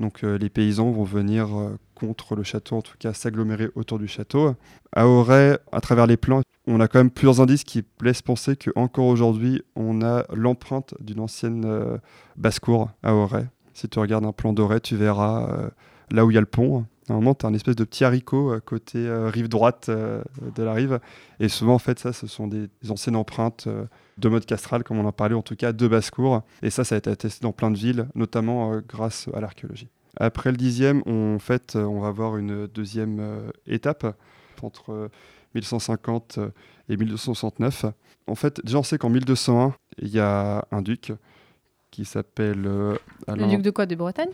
Donc, euh, les paysans vont venir euh, contre le château, en tout cas s'agglomérer autour du château. À Auray, à travers les plans, on a quand même plusieurs indices qui laissent penser qu'encore aujourd'hui, on a l'empreinte d'une ancienne euh, basse-cour à Auray. Si tu regardes un plan d'Auray, tu verras là où il y a le pont. Normalement, tu as un espèce de petit haricot euh, côté euh, rive droite euh, de la rive. Et souvent, en fait, ça, ce sont des, des anciennes empreintes de mode castral, comme on en parlait, en tout cas de basse-cour. Et ça, ça a été attesté dans plein de villes, notamment grâce à l'archéologie. Après le dixième, on, en fait, on va avoir une deuxième étape entre euh, 1150 euh, et 1269. En fait, déjà, on sait qu'en 1201, il y a un duc qui s'appelle Le duc de quoi? De Bretagne?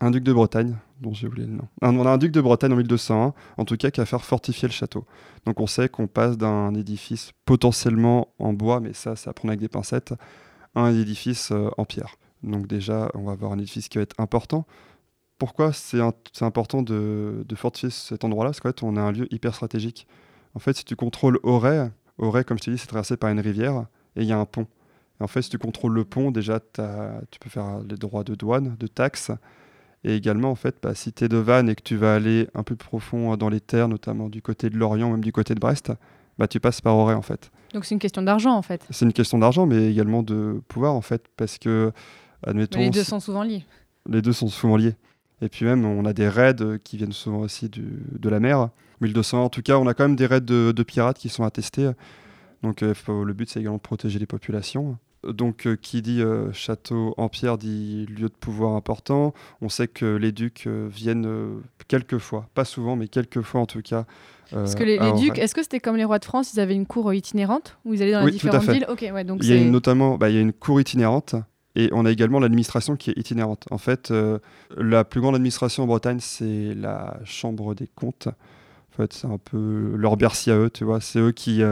Un duc de Bretagne, dont j'ai oublié le nom. On a un duc de Bretagne en 1201, en tout cas, qui a fait fortifier le château. Donc on sait qu'on passe d'un édifice potentiellement en bois, mais ça, ça prend avec des pincettes, à un édifice euh, en pierre. Donc déjà, on va avoir un édifice qui va être important. Pourquoi c'est important de, fortifier cet endroit-là? Parce qu'en fait, on a un lieu hyper stratégique. En fait, si tu contrôles Auray, Auray, comme je t'ai dit, c'est traversé par une rivière et il y a un pont. Et en fait, si tu contrôles le pont, déjà, tu peux faire les droits de douane, de taxes. Et également, en fait, bah, si tu es de Vannes et que tu vas aller un peu profond dans les terres, notamment du côté de Lorient, même du côté de Brest, bah, tu passes par Auray, en fait. Donc c'est une question d'argent en fait. C'est une question d'argent, mais également de pouvoir, en fait, parce que, admettons, Mais les deux sont souvent liés. les deux sont souvent liés. Et puis même, on a des raids qui viennent souvent aussi du- de la mer. 1200, en tout cas, on a quand même des raids de, de pirates qui sont attestés. Donc euh, faut- le but, c'est également de protéger les populations. Donc euh, qui dit euh, château en pierre dit lieu de pouvoir important. On sait que les ducs euh, viennent euh, quelques fois, pas souvent, mais quelques fois en tout cas. Parce que les, ducs, est-ce que c'était comme les rois de France, ils avaient une cour itinérante où ils allaient dans Oui, les différentes villes? Ouais, donc Il y a une- notamment bah, il y a une cour itinérante et on a également l'administration qui est itinérante. En fait, la plus grande administration en Bretagne, c'est la Chambre des comptes. En fait, c'est un peu leur Bercy à eux, tu vois. C'est eux qui,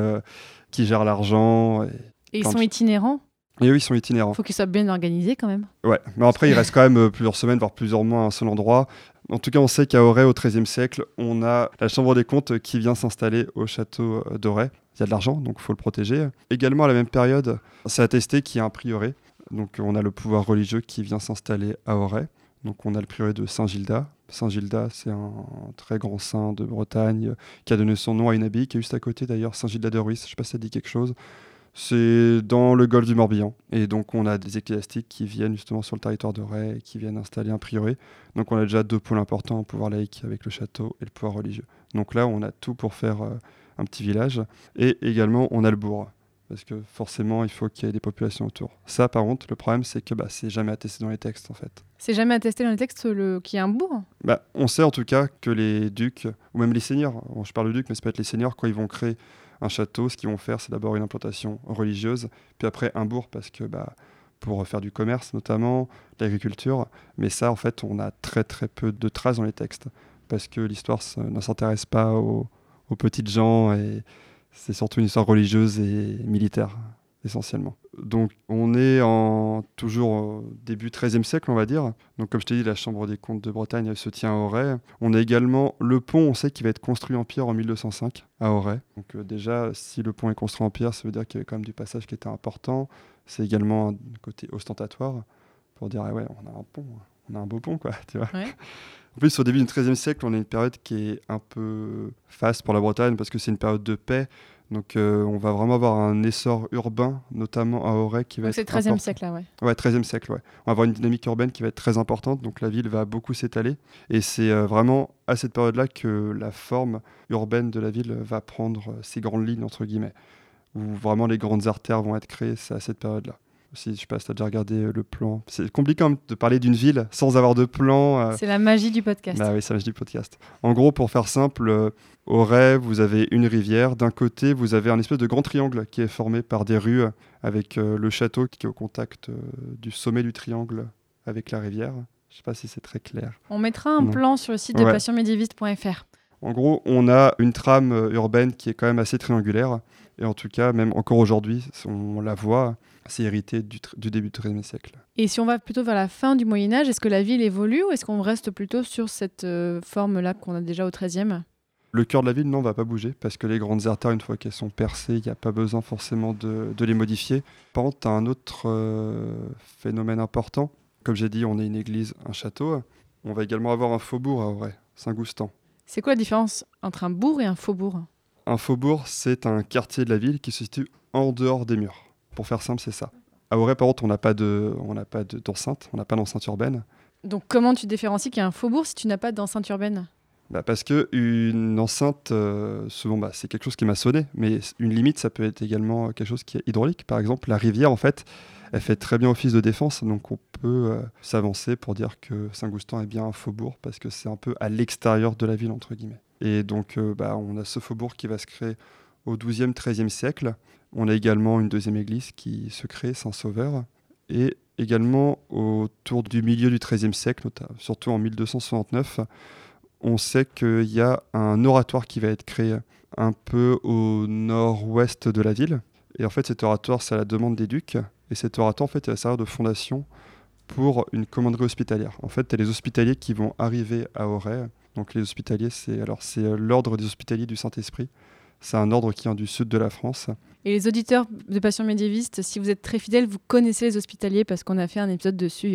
qui gèrent l'argent. Et... et ils sont itinérants? Et eux, ils sont itinérants. Faut qu'ils soient bien organisés quand même. Ouais, mais après, il reste quand même euh, plusieurs semaines, voire plusieurs mois à un seul endroit. En tout cas, on sait qu'à Auray, au XIIIe siècle, on a la Chambre des comptes qui vient s'installer au château euh, d'Auray. Il y a de l'argent, donc il faut le protéger. Également, à la même période, c'est attesté qu'il y a un prieuré. Donc, on a le pouvoir religieux qui vient s'installer à Auray. Donc, on a le prieuré de Saint-Gildas. Saint-Gildas, c'est un très grand saint de Bretagne euh, qui a donné son nom à une abbaye qui est juste à côté d'ailleurs, Saint-Gildas de Ruisse. Je ne sais pas si ça dit quelque chose. C'est dans le golfe du Morbihan. Et donc, on a des ecclésiastiques qui viennent justement sur le territoire de Ray et qui viennent installer un prieuré. Donc, on a déjà deux pôles importants, le pouvoir laïque avec le château et le pouvoir religieux. Donc là, on a tout pour faire euh, un petit village. Et également, on a le bourg. Parce que forcément, il faut qu'il y ait des populations autour. Ça, par contre, le problème, c'est que bah, c'est jamais attesté dans les textes, en fait. C'est jamais attesté dans les textes le... qu'il y a un bourg? Bah, on sait en tout cas que les ducs, ou même les seigneurs, bon, je parle de ducs, mais ça peut être les seigneurs, quand ils vont créer un château, ce qu'ils vont faire, c'est d'abord une implantation religieuse, puis après un bourg, parce que bah, pour faire du commerce notamment, l'agriculture. Mais ça, en fait, on a très peu de traces dans les textes, parce que l'histoire ne s'intéresse pas aux petites gens, et c'est surtout une histoire religieuse et militaire, essentiellement. Donc on est en toujours au début XIIIe siècle, on va dire. Donc comme je t'ai dit, la Chambre des comptes de Bretagne elle se tient à Auray. On a également le pont, on sait qu'il va être construit en pierre en 1205 à Auray. Donc euh, déjà, si le pont est construit en pierre, ça veut dire qu'il y avait quand même du passage qui était important. C'est également un côté ostentatoire pour dire ah ouais, on a un pont, on a un beau pont quoi, tu vois. Ouais. En plus, au début du XIIIe siècle, on a une période qui est un peu faste pour la Bretagne parce que c'est une période de paix. Donc, euh, on va vraiment avoir un essor urbain, notamment à Auray, qui va Donc c'est être le 13e important. siècle là, ouais. Ouais, 13e siècle, ouais. On va avoir une dynamique urbaine qui va être très importante, donc la ville va beaucoup s'étaler. Et c'est euh, vraiment à cette période-là que la forme urbaine de la ville va prendre euh, ses grandes lignes, entre guillemets, où vraiment les grandes artères vont être créées, c'est à cette période-là. Si je sais pas si tu as déjà regardé euh, le plan. C'est compliqué même de parler d'une ville sans avoir de plan. euh. C'est la magie du podcast. Bah oui, ça je dis podcast. En gros, pour faire simple, euh, au Ray, vous avez une rivière. D'un côté, vous avez un espèce de grand triangle qui est formé par des rues avec le château qui est au contact du sommet du triangle avec la rivière. Je sais pas si c'est très clair. On mettra un Non. plan sur le site de passionmédiéviste.fr. En gros, on a une trame urbaine qui est quand même assez triangulaire. Et en tout cas, même encore aujourd'hui, on la voit, c'est hérité du, début du XIIIe siècle. Et si on va plutôt vers la fin du Moyen Âge, est-ce que la ville évolue ou est-ce qu'on reste plutôt sur cette euh, forme-là qu'on a déjà au XIIIe Le cœur de la ville, non, va pas bouger parce que les grandes artères, une fois qu'elles sont percées, il n'y a pas besoin forcément de, de les modifier. Par contre, tu as un autre euh, phénomène important. Comme j'ai dit, on a une église, un château. On va également avoir un faubourg à Auray, Saint-Goustan. C'est quoi la différence entre un bourg et un faubourg? Un faubourg, c'est un quartier de la ville qui se situe en dehors des murs. Pour faire simple, c'est ça. À Auray, par contre, on n'a pas de- on n'a pas de- d'enceinte, on n'a pas d'enceinte urbaine. Donc comment tu différencies qu'il y a un faubourg si tu n'as pas d'enceinte urbaine? Bah, parce que une enceinte, euh, souvent, bah, c'est quelque chose qui m'a sonné, mais une limite, ça peut être également quelque chose qui est hydraulique. Par exemple, la rivière, en fait, elle fait très bien office de défense, donc on peut euh, s'avancer pour dire que Saint-Goustan est bien un faubourg, parce que c'est un peu à l'extérieur de la ville, entre guillemets. Et donc, euh, bah, on a ce faubourg qui va se créer au XIIe, XIIIe siècle. On a également une deuxième église qui se crée, Saint-Sauveur. Et également, autour du milieu du XIIIe siècle, nota- surtout en 1269, on sait qu'il y a un oratoire qui va être créé un peu au nord-ouest de la ville. Et en fait, cet oratoire, c'est à la demande des ducs. Et cet oratoire, en fait, va servir de fondation pour une commanderie hospitalière. En fait, tu les hospitaliers qui vont arriver à Auray. Donc les hospitaliers, c'est alors c'est euh, l'ordre des hospitaliers du Saint-Esprit. C'est un ordre qui vient du sud de la France. Et les auditeurs de Passion médiéviste, si vous êtes très fidèles, vous connaissez les hospitaliers parce qu'on a fait un épisode dessus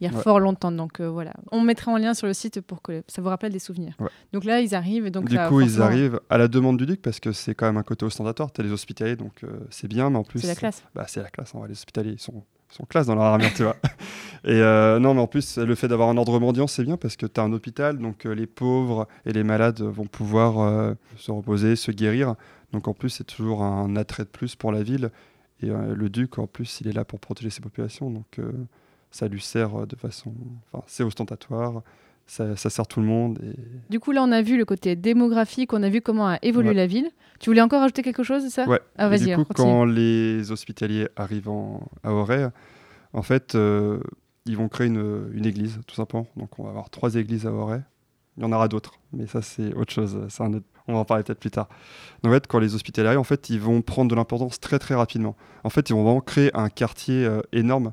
il y a Ouais. fort longtemps. Donc euh, voilà, on mettra en lien sur le site pour que ça vous rappelle des souvenirs. Ouais. Donc là, ils arrivent et donc du là, coup, ils arrivent à la demande du duc parce que c'est quand même un côté ostentatoire. Tu as les hospitaliers, donc euh, c'est bien, mais en plus. C'est la classe. Bah, c'est la classe. en vrai. Les hospitaliers, ils sont, ils sont classe dans leur armure, tu vois. Et euh, non, mais en plus, le fait d'avoir un ordre mendiant, c'est bien parce que tu as un hôpital, donc euh, les pauvres et les malades vont pouvoir euh, se reposer, se guérir. Donc en plus, c'est toujours un attrait de plus pour la ville. Et euh, le duc, en plus, il est là pour protéger ses populations. Donc ça lui sert de façon. Enfin, c'est ostentatoire, ça, ça sert tout le monde. Et... Du coup, là, on a vu le côté démographique, on a vu comment a évolué Ouais. la ville. Tu voulais encore ajouter quelque chose, c'est ça? Ouais. Ah, vas-y, du coup, quand les hospitaliers arrivent en- à Auray, en fait, euh, ils vont créer une, une église, tout simplement. Donc, on va avoir trois églises à Auray. Il y en aura d'autres, mais ça, c'est autre chose. C'est un autre- On va en parler peut-être plus tard. Donc, en fait, quand les hospitaliers arrivent, en fait, ils vont prendre de l'importance très, très rapidement. En fait, ils vont vraiment créer un quartier euh, énorme.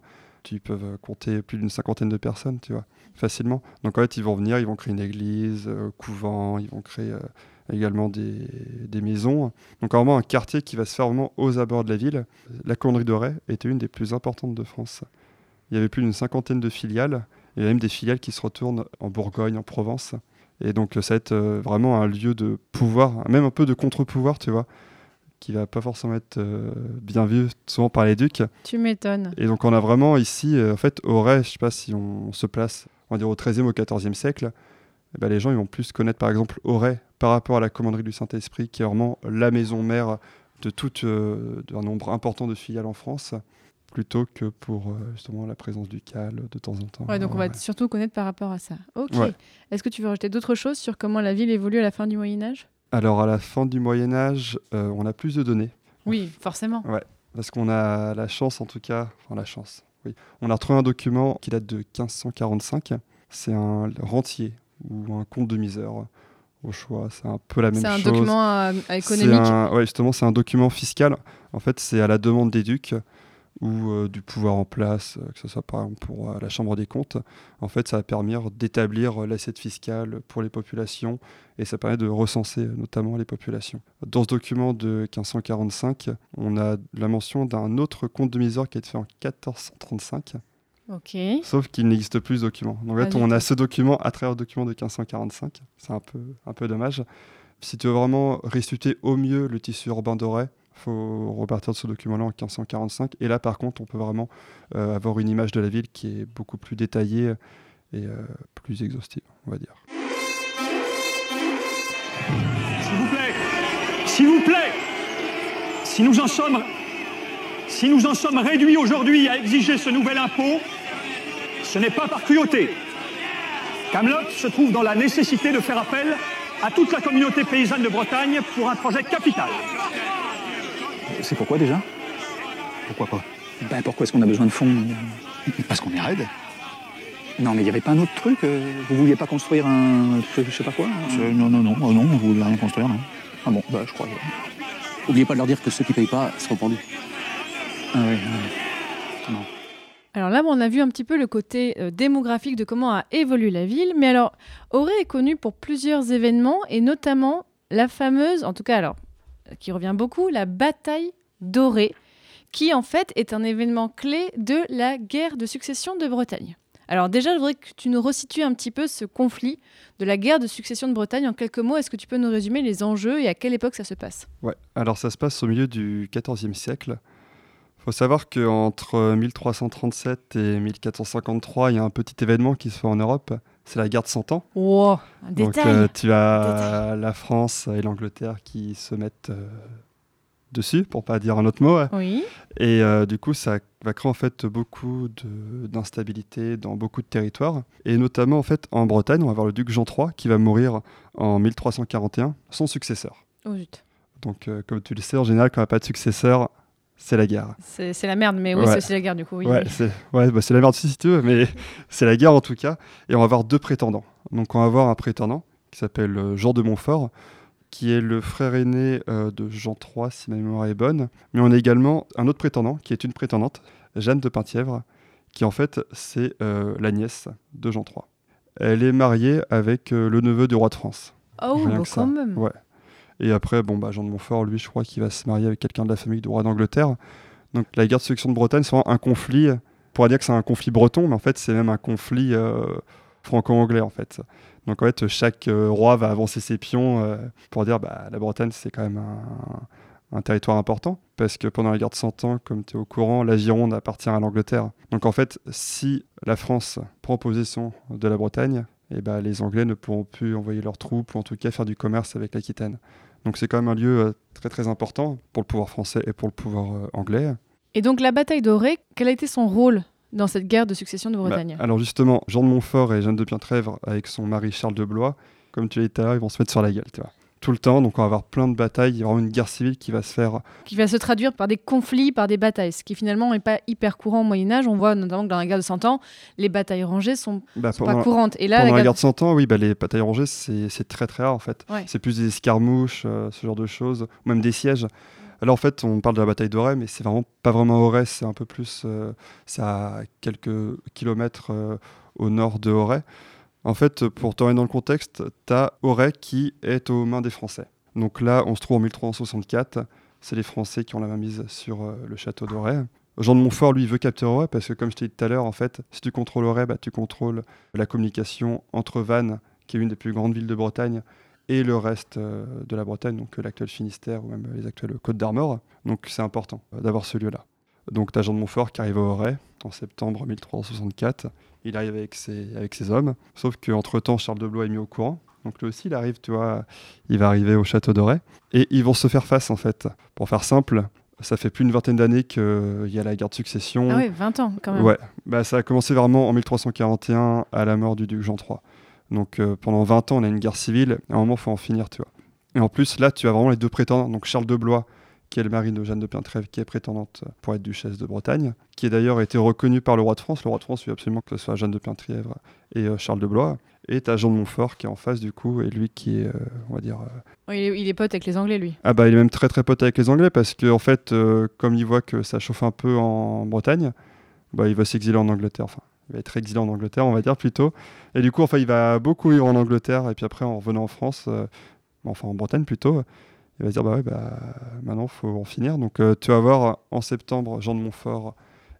Ils peuvent euh, compter plus d'une cinquantaine de personnes, tu vois, facilement. Donc, en fait, ils vont venir, ils vont créer une église, euh, couvent, ils vont créer euh, également des, des maisons. Donc vraiment un quartier qui va se faire vraiment aux abords de la ville. La commanderie de Ray était une des plus importantes de France. Il y avait plus d'une cinquantaine de filiales. Il y a même des filiales qui se retournent en Bourgogne, en Provence. Et donc ça va être euh, vraiment un lieu de pouvoir, même un peu de contre-pouvoir, tu vois, qui va pas forcément être euh, bien vu souvent par les ducs. Tu m'étonnes. Et donc on a vraiment ici, euh, en fait, Auray, je sais pas si on se place, on va dire au XIIIe, au XIVe siècle, eh ben, les gens ils vont plus connaître par exemple Auray par rapport à la commanderie du Saint-Esprit, qui est vraiment la maison mère de tout euh, d'un nombre important de filiales en France, plutôt que pour euh, justement la présence du cal de temps en temps. Ouais, donc on va Ouais. surtout connaître par rapport à ça. Ok. Ouais. Est-ce que tu veux rajouter d'autres choses sur comment la ville évolue à la fin du Moyen Âge? Alors à la fin du Moyen Âge, euh, on a plus de données. Oui, forcément. Parce qu'on a la chance, en tout cas, enfin la chance, oui. On a retrouvé un document qui date de 1545. C'est un rentier ou un compte de misère, au choix. C'est un peu la même C'est un chose. document euh, économique. un- ouais, justement, c'est un document fiscal. En fait, c'est à la demande des ducs ou euh, du pouvoir en place, euh, que ce soit par exemple pour euh, la Chambre des comptes. En fait, ça va permettre d'établir l'assiette fiscale pour les populations et ça permet de recenser notamment les populations. Dans ce document de 1545, on a la mention d'un autre compte de misère qui a été fait en 1435, Ok. sauf qu'il n'existe plus ce document. Donc, en fait, du on a ce document à travers le document de 1545. C'est un peu, un peu dommage. Si tu veux vraiment restituer au mieux le tissu urbain doré, faut repartir de ce document-là en 1545. Et là, par contre, on peut vraiment euh, avoir une image de la ville qui est beaucoup plus détaillée et euh, plus exhaustive, on va dire. S'il vous plaît S'il vous plaît Si nous en sommes Si nous en sommes réduits aujourd'hui à exiger ce nouvel impôt, ce n'est pas par cruauté. Camelot se trouve dans la nécessité de faire appel à toute la communauté paysanne de Bretagne pour un projet capital. C'est pourquoi déjà? Pourquoi pas? Ben pourquoi est-ce qu'on a besoin de fonds? Parce qu'on est raide. Non, mais il n'y avait pas un autre truc euh, Vous vouliez pas construire un. Je, je sais pas quoi Euh, Non, non, non, oh non, on voulait rien construire, non. Ah bon, bah je crois. Oubliez pas de leur dire que ceux qui payent pas seront pendus. Ah oui, oui. Non. Alors là, on a vu un petit peu le côté euh, démographique de comment a évolué la ville. Mais alors, Auray est connu pour plusieurs événements et notamment la fameuse, en tout cas, alors, qui revient beaucoup, la bataille d'Auray, qui en fait est un événement clé de la guerre de succession de Bretagne. Alors déjà, je voudrais que tu nous resitues un petit peu ce conflit de la guerre de succession de Bretagne en quelques mots. Est-ce que tu peux nous résumer les enjeux et à quelle époque ça se passe? Ouais, alors ça se passe au milieu du XIVe siècle. Il faut savoir qu'entre 1337 et 1453, il y a un petit événement qui se fait en Europe, c'est la guerre de Cent Ans. Wow, un Donc détail euh, tu as la France et l'Angleterre qui se mettent euh, dessus, pour pas dire un autre mot. ouais. Oui. Et euh, du coup, ça va créer en fait beaucoup d'instabilité dans beaucoup de territoires. Et notamment en fait en Bretagne, on va avoir le duc Jean III qui va mourir en 1341, son successeur. Oh zut. Donc euh, comme tu le sais, en général, quand on n'a pas de successeur, c'est la guerre. C'est la merde, mais oui, Ouais. c'est aussi la guerre du coup. Oui, ouais, c'est ouais, bah, la merde aussi, si tu veux, mais c'est la guerre en tout cas. Et on va avoir deux prétendants. Donc on va avoir un prétendant qui s'appelle euh, Jean de Montfort, qui est le frère aîné euh, de Jean III, si ma mémoire est bonne. Mais on a également un autre prétendant, qui est une prétendante, Jeanne de Penthièvre, qui en fait c'est euh, la nièce de Jean III. Elle est mariée avec le neveu du roi de France. Oh, ça. quand même. Ouais. Et après, bon, bah, Jean de Montfort, lui, je crois qu'il va se marier avec quelqu'un de la famille du roi d'Angleterre. Donc la guerre de succession de Bretagne, c'est vraiment un conflit. On pourrait dire que c'est un conflit breton, mais en fait, c'est même un conflit euh, franco-anglais, en fait. Donc en fait, chaque euh, roi va avancer ses pions euh, pour dire bah, la Bretagne, c'est quand même un, territoire important. Parce que pendant la guerre de Cent Ans, comme tu es au courant, la Gironde appartient à l'Angleterre. Donc en fait, si la France prend possession de la Bretagne, eh ben, les Anglais ne pourront plus envoyer leurs troupes ou en tout cas faire du commerce avec l'Aquitaine. Donc c'est quand même un lieu euh, très très important pour le pouvoir français et pour le pouvoir euh, anglais. Et donc la bataille d'Auray, quel a été son rôle dans cette guerre de succession de Bah, Bretagne? alors justement, Jean de Montfort et Jeanne de Pientrèvre, avec son mari Charles de Blois, comme tu l'as dit tout à l'heure, ils vont se mettre sur la gueule, tu vois. Tout le temps, donc on va avoir plein de batailles, il y aura une guerre civile qui va se faire. Qui va se traduire par des conflits, par des batailles, ce qui finalement n'est pas hyper courant au Moyen-Âge. On voit notamment que dans la guerre de Cent Ans, les batailles rangées sont, Bah, sont pas courantes. Et là, pendant la la guerre- de Cent Ans, oui, bah, les batailles rangées, c'est très très rare en fait. Ouais. C'est plus des escarmouches, euh, ce genre de choses, ou même des sièges. Là, en fait, on parle de la bataille d'Auray, mais c'est vraiment pas vraiment Auray, c'est un peu plus. euh, c'est à quelques kilomètres euh, au nord de Auray. En fait, pour te dans le contexte, tu as Auray qui est aux mains des Français. Donc là, on se trouve en 1364. C'est les Français qui ont la main mise sur euh, le château d'Auray. Jean de Montfort, lui, veut capturer Auray parce que, comme je t'ai dit tout à l'heure, en fait, si tu contrôles Auray, bah, tu contrôles la communication entre Vannes, qui est une des plus grandes villes de Bretagne, et le reste euh, de la Bretagne, donc euh, l'actuel Finistère ou même les actuelles Côtes d'Armor. Donc c'est important d'avoir ce lieu-là. Donc tu as Jean de Montfort qui arrive à Auray en septembre 1364. Il arrive avec ses, avec ses hommes, sauf qu'entre-temps, Charles de Blois est mis au courant. Donc lui aussi, il arrive, tu vois, il va arriver au château d'Auray. Et ils vont se faire face, en fait. Pour faire simple, ça fait plus d'une vingtaine d'années qu'il y a la guerre de succession. Ah oui, 20 ans quand même. Ouais, bah, ça a commencé vraiment en 1341 à la mort du duc Jean III. Donc euh, pendant 20 ans, on a une guerre civile. À un moment, il faut en finir, tu vois. Et en plus, là, tu as vraiment les deux prétendants. Donc Charles de Blois, qui est le mari de Jeanne de Pientrève, qui est prétendante pour être duchesse de Bretagne, qui est d'ailleurs été reconnue par le roi de France. Le roi de France veut absolument que ce soit Jeanne de Pientrève et euh, Charles de Blois. Et tu as Jean de Montfort qui est en face, du coup, et lui qui est, euh, on va dire, euh, il, est, il est pote avec les Anglais, lui. ah bah il est même très très pote avec les Anglais parce que en fait comme il voit que ça chauffe un peu en Bretagne, bah il va s'exiler en Angleterre. Enfin, il va être exilé en Angleterre, on va dire plutôt. Et du coup, enfin, il va beaucoup vivre en Angleterre et puis après en revenant en France, enfin en Bretagne plutôt, il va dire bah ouais bah maintenant faut en finir. Donc euh, tu vas voir en septembre Jean de Montfort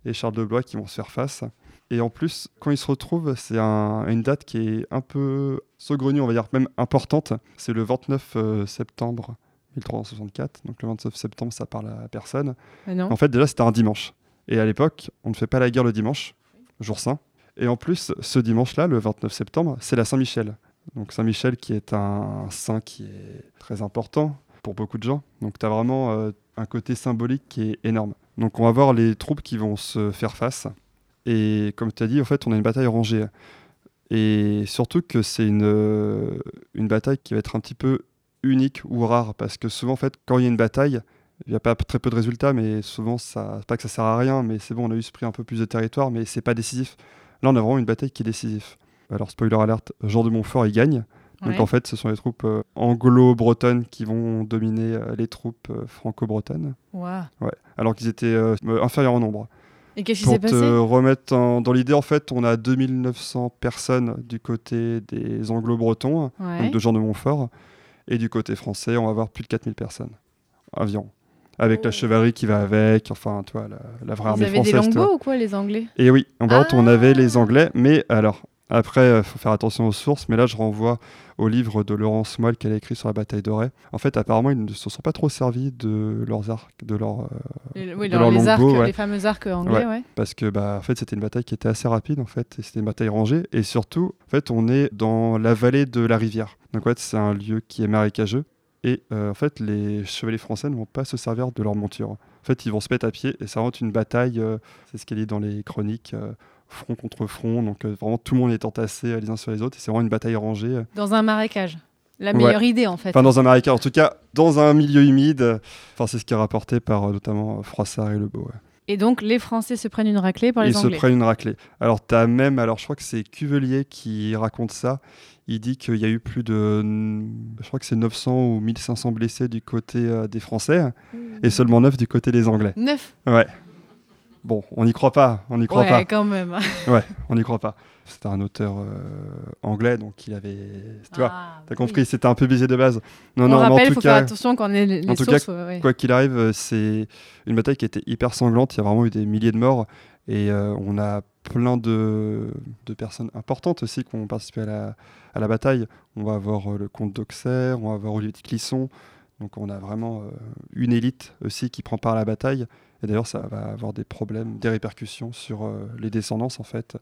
et Charles de Blois qui vont se faire face. Et en plus, quand ils se retrouvent, c'est un- une date qui est un peu saugrenue, on va dire même importante. C'est le 29 euh, septembre 1364. Donc le 29 septembre, ça parle à personne. Non. En fait, déjà, c'était un dimanche. Et à l'époque, on ne fait pas la guerre le dimanche, jour saint. Et en plus, ce dimanche-là, le 29 septembre, c'est la Saint-Michel. Donc Saint-Michel qui est un saint qui est très important pour beaucoup de gens. Donc tu as vraiment euh, un côté symbolique qui est énorme. Donc on va voir les troupes qui vont se faire face. Et comme tu as dit, en fait, on a une bataille rangée. Et surtout que c'est une, euh, une bataille qui va être un petit peu unique ou rare. Parce que souvent, en fait, quand il y a une bataille, il n'y a pas très peu de résultats, mais souvent, ça, pas que ça sert à rien, mais c'est bon, on a eu pris un peu plus de territoire, mais c'est pas décisif. Là, on a vraiment une bataille qui est décisive. Alors, spoiler alerte, Jean de Montfort, il gagne. Donc en fait, ce sont les troupes euh, anglo-bretonnes qui vont dominer euh, les troupes euh, franco-bretonnes. Ouais. Alors qu'ils étaient inférieurs en nombre. Et qu'est-ce qui Pour s'est te passé? remettre en- dans l'idée, en fait, on a 2900 personnes du côté des anglo-bretons, Ouais. donc de Jean de Montfort, et du côté français, on va avoir plus de 4000 personnes environ. Avec la chevalerie qui va avec, enfin, tu vois, la, la vraie Ils armée avaient des française. tu vois. longbows ou quoi, les Anglais? Et oui, en contre, on avait Ah. les Anglais, mais alors, après, il faut faire attention aux sources, mais là, je renvoie au livre de Laurence Moelle qu'elle a écrit sur la bataille d'Auray. En fait, apparemment, ils ne se sont pas trop servis de leurs arcs, de leurs, euh, Les- oui, de les arcs, ouais. les fameux arcs anglais, ouais. Parce que, bah, en fait, c'était une bataille qui était assez rapide, en fait, et c'était une bataille rangée, et surtout, en fait, on est dans la vallée de la rivière. Donc, en fait, c'est un lieu qui est marécageux, et euh, en fait, les chevaliers français ne vont pas se servir de leur monture. En fait, ils vont se mettre à pied et ça rentre une bataille, euh, c'est ce qu'il est dans les chroniques, euh, front contre front. Donc, euh, vraiment, tout le monde est entassé euh, les uns sur les autres et c'est vraiment une bataille rangée. euh. Dans un marécage. La Ouais. meilleure idée, en fait. Enfin, dans un marécage, en tout cas, dans un milieu humide. Enfin, c'est ce qui est rapporté par notamment Froissart et Lebeau. ouais. Et donc, les Français se prennent une raclée par les Ils se Anglais. prennent une raclée. Alors, tu as même, alors je crois que c'est Cuvelier qui raconte ça. Il dit qu'il y a eu plus de, je crois que c'est 900 ou 1500 blessés du côté des Français et seulement 9 du côté des Anglais. Neuf? Ouais. Bon, on n'y croit pas, on n'y croit Ouais, pas. quand même. ouais, on n'y croit pas. C'était un auteur euh, anglais, donc il avait. Tu vois, Ah, t'as compris, c'était un peu biaisé de base. Non, On non, mais en rappelle, tout faut cas, faire attention quand on est les- les en tout sources, cas, ouais, quoi qu'il arrive, euh, c'est une bataille qui était hyper sanglante. Il y a vraiment eu des milliers de morts et euh, on a plein de, de personnes importantes aussi qui ont participé à la, à la bataille. On va avoir euh, le comte d'Auxerre, on va avoir Olivier de Clisson. Donc on a vraiment une élite aussi qui prend part à la bataille. Et d'ailleurs, ça va avoir des problèmes, des répercussions sur euh, les descendances en fait.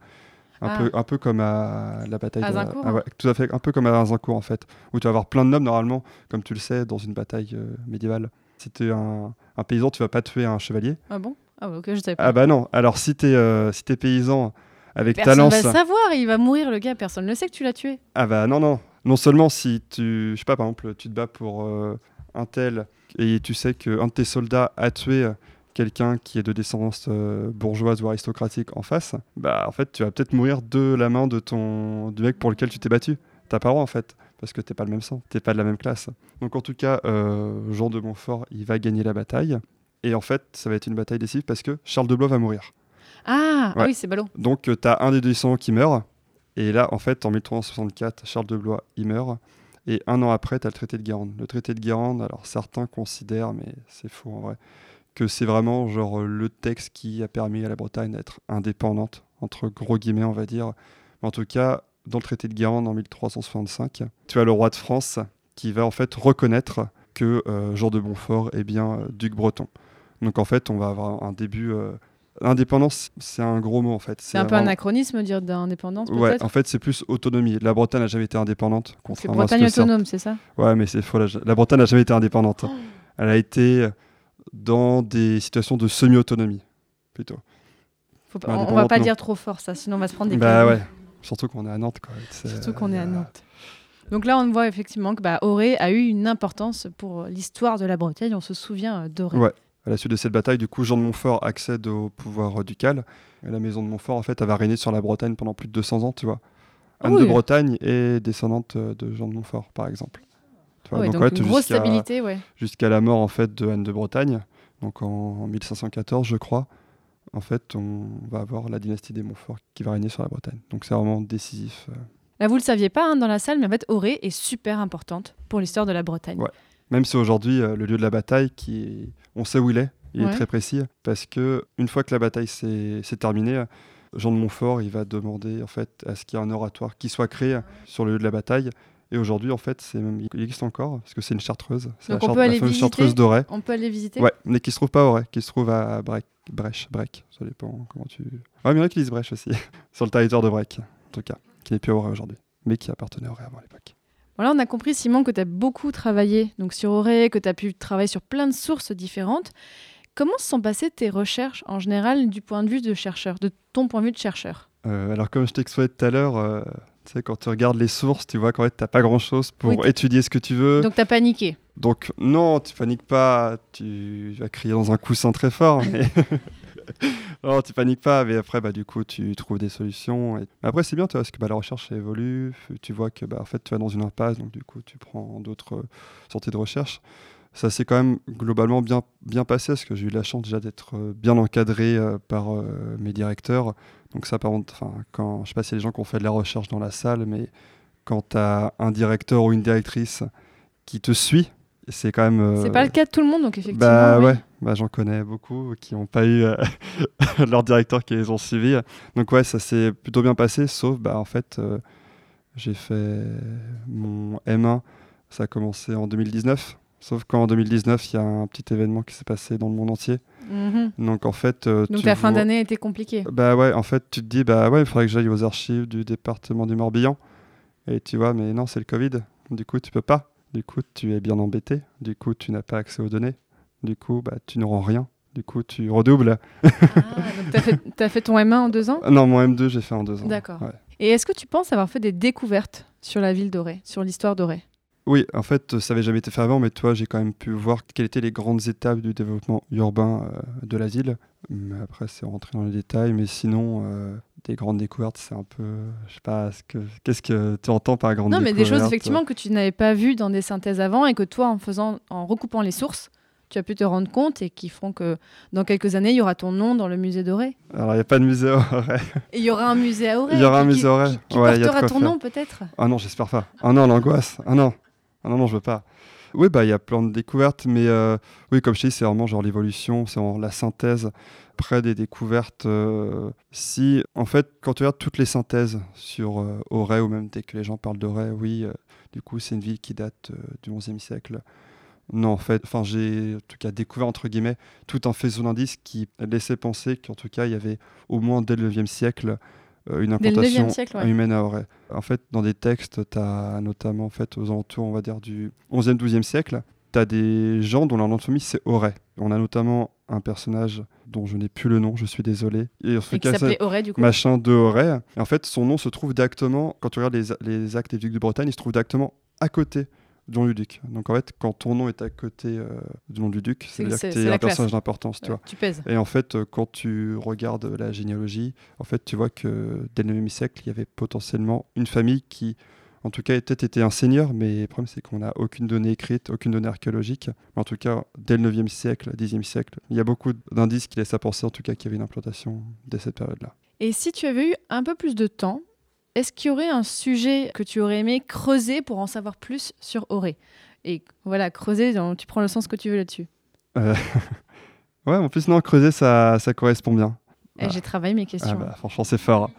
Un, Ah. peu, un peu comme à la bataille de ah ouais, tout à fait, un peu comme à Azincourt en fait, où tu vas avoir plein de nobles normalement, comme tu le sais, dans une bataille euh, médiévale. Si tu es un, un paysan, tu vas pas tuer un chevalier. Ah bon? Ah ok, je savais pas. Ah bah non, alors si tu es, si t'es paysan avec ta Personne va le savoir, il va mourir le gars, personne ne sait que tu l'as tué. Ah bah non, non. Non seulement si tu, je sais pas, par exemple, tu te bats pour euh, un tel et tu sais qu'un de tes soldats a tué quelqu'un qui est de descendance euh, bourgeoise ou aristocratique en face, bah en fait tu vas peut-être mourir de la main de ton du mec pour lequel tu t'es battu. T'as pas droit en fait, parce que t'es pas le même sang, t'es pas de la même classe. Donc en tout cas, euh, Jean de Montfort, il va gagner la bataille. Et en fait, ça va être une bataille décisive parce que Charles de Blois va mourir. Ah, ah oui, c'est ballot. Donc, tu as un des descendants qui meurt. Et là, en fait, en 1364, Charles de Blois, il meurt. Et un an après, tu as le traité de Guérande. Le traité de Guérande, alors certains considèrent, mais c'est faux en vrai, que c'est vraiment genre euh, le texte qui a permis à la Bretagne d'être indépendante, entre gros guillemets, on va dire. Mais en tout cas, dans le traité de Guérande en 1365, tu as le roi de France qui va en fait reconnaître que euh, Jean de Montfort est bien euh, duc breton. Donc en fait, on va avoir un début. euh, Indépendance, c'est un gros mot en fait. C'est un peu vraiment- anachronisme dire d'indépendance, Ouais, en fait, c'est plus autonomie. La Bretagne n'a jamais été indépendante. C'est Bretagne autonome, c'est ça? Ouais, mais c'est faux. La, la Bretagne n'a jamais été indépendante. Oh. Elle a été dans des situations de semi-autonomie, plutôt. Faut pas- Mais on, on va pas non. dire trop fort, ça, sinon on va se prendre des Bah ouais, surtout qu'on est à Nantes. Quoi. Surtout qu'on est à Nantes. Donc là, on voit effectivement que bah, Auré a eu une importance pour l'histoire de la Bretagne. On se souvient euh, d'Auré. Ouais. À la suite de cette bataille, du coup, Jean de Montfort accède au pouvoir euh, ducal. Et la maison de Montfort, en fait, elle va régner sur la Bretagne pendant plus de 200 ans, tu vois. Ah Anne oui. de Bretagne est descendante euh, de Jean de Montfort, par exemple. Tu vois, Ouais, donc ouais, une grosse jusqu'à- stabilité, ouais. Jusqu'à la mort, en fait, de Anne de Bretagne, donc en, en 1514, je crois. En fait, on va avoir la dynastie des Montfort qui va régner sur la Bretagne. Donc c'est vraiment décisif. euh. Là, vous le saviez pas hein, dans la salle, mais en fait, Auré est super importante pour l'histoire de la Bretagne. Ouais. Même si aujourd'hui, euh, le lieu de la bataille, qui est... on sait où il est, il Ouais. est très précis, parce que une fois que la bataille s'est s'est terminée, Jean de Montfort, il va demander en fait à ce qu'il y ait un oratoire qui soit créé sur le lieu de la bataille. Et aujourd'hui, en fait, c'est même... il existe encore, parce que c'est une chartreuse. C'est la, Donc on peut la aller fameuse visiter. chartreuse d'Auray. On peut aller visiter. Ouais, mais qui se trouve pas à Auray, qui se trouve à Brec, Brèche, Brec, ça dépend comment tu... Ouais, mais il y en a qui disent Brèche aussi, sur le territoire de Brec, en tout cas, qui n'est plus à Auray aujourd'hui, mais qui appartenait à Auray avant à l'époque. Voilà, on a compris, Simon, que tu as beaucoup travaillé donc sur Auré, que tu as pu travailler sur plein de sources différentes. Comment se sont passées tes recherches en général du point de vue de chercheur, de ton point de vue de chercheur? Euh, alors, comme je t'expliquais tout à l'heure, euh, tu sais, quand tu regardes les sources, tu vois qu'en fait, tu n'as pas grand-chose pour Oui, t'as- étudier ce que tu veux. Donc tu as paniqué. Donc, non, tu paniques pas, tu vas crier dans un coussin très fort. Mais... non, tu paniques pas, mais après, bah, du coup, tu trouves des solutions. Et... Mais après, c'est bien, tu vois, parce que bah, la recherche évolue. Tu vois que bah, en fait, tu vas dans une impasse, donc du coup, tu prends d'autres euh, sorties de recherche. Ça s'est quand même globalement bien, bien passé, parce que j'ai eu la chance déjà d'être euh, bien encadré euh, par euh, mes directeurs. Donc, ça, par contre, enfin, quand, je sais pas si y a des gens qui ont fait de la recherche dans la salle, mais quand tu as un directeur ou une directrice qui te suit, c'est quand même. euh, C'est pas le cas de tout le monde, donc effectivement. bah oui. ouais, bah, j'en connais beaucoup qui n'ont pas eu euh, leur directeur qui les ont suivis. Donc ouais, ça s'est plutôt bien passé, sauf bah en fait, euh, j'ai fait mon M1, ça a commencé en 2019. Sauf qu'en 2019, il y a un petit événement qui s'est passé dans le monde entier. Mhm. Donc en fait, euh, Donc la fin d'année était compliquée. bah ouais, en fait, tu te dis, bah ouais, il faudrait que j'aille aux archives du département du Morbihan. Et tu vois, mais non, c'est le Covid. Du coup, tu peux pas. Du coup, tu es bien embêté. Du coup, tu n'as pas accès aux données. Du coup, bah, tu ne rends rien. Du coup, tu redoubles. Ah, donc t'as fait, fait ton M1 en deux ans? Non, mon M2, j'ai fait en deux ans. D'accord. Ouais. Et est-ce que tu penses avoir fait des découvertes sur la ville d'Orée, sur l'histoire d'Orée? Oui, en fait, ça n'avait jamais été fait avant, mais toi, j'ai quand même pu voir quelles étaient les grandes étapes du développement urbain euh, de la ville. Mais après, c'est rentré dans les détails. Mais sinon, euh, des grandes découvertes, c'est un peu. Je sais pas, ce que- qu'est-ce que tu entends par grande Non, mais des choses découverte? effectivement que tu n'avais pas vues dans des synthèses avant et que toi, en faisant, en recoupant les sources, tu as pu te rendre compte et qui feront que dans quelques années, il y aura ton nom dans le musée d'Orée. Alors, il n'y a pas de musée Auray. Et il y aura un musée à Auray. Il y aura un qui- musée Auray. Qui, qui Ouais, portera quoi ton faire. nom peut-être? Ah non, j'espère pas. Ah non, l'angoisse. Ah non. Ah non, non, je veux pas. Oui, bah il y a plein de découvertes, mais euh, oui, comme je dis, c'est vraiment genre l'évolution, c'est vraiment la synthèse. Après des découvertes, euh, si en fait, quand tu regardes toutes les synthèses sur euh, Auray, ou même dès que les gens parlent d'Auray, oui, du coup, c'est une ville qui date du XIe siècle. Non, en fait, enfin, j'ai en tout cas découvert entre guillemets tout un faisceau d'indices qui laissait penser qu'en tout cas, il y avait au moins dès le XIe siècle une Dès le implantation 9e siècle, ouais. humaine à Auray. En fait, dans des textes, tu as notamment en fait, aux alentours, on va dire, du 11e, 12e siècle, tu as des gens dont leur nom de famille c'est Auray. On a notamment un personnage dont je n'ai plus le nom, je suis désolé. Et, en tout Et qui cas, s'appelait c'est Auray, du coup. Machin de Auray. Et en fait, son nom se trouve directement, quand tu regardes les, les actes des ducs de Bretagne, il se trouve directement à côté du nom du duc. Donc en fait, quand ton nom est à côté euh, du nom du duc, C'est- c'est-à-dire c'est- que tu es un personnage d'importance, tu Ouais, vois. tu pèses. Et en fait, euh, quand tu regardes la généalogie, en fait, tu vois que dès le 9e siècle, il y avait potentiellement une famille qui, en tout cas, peut-être était un seigneur, mais le problème, c'est qu'on n'a aucune donnée écrite, aucune donnée archéologique. Mais en tout cas, dès le 9e siècle, 10e siècle, il y a beaucoup d'indices qui laissent à penser, en tout cas, qu'il y avait une implantation dès cette période-là. Et si tu avais eu un peu plus de temps, est-ce qu'il y aurait un sujet que tu aurais aimé creuser pour en savoir plus sur Auré? Et voilà, creuser, tu prends le sens que tu veux là-dessus. Euh, ouais, en plus, non, creuser, ça, ça correspond bien. Eh, J'ai travaillé mes questions. Ah bah, franchement, c'est fort.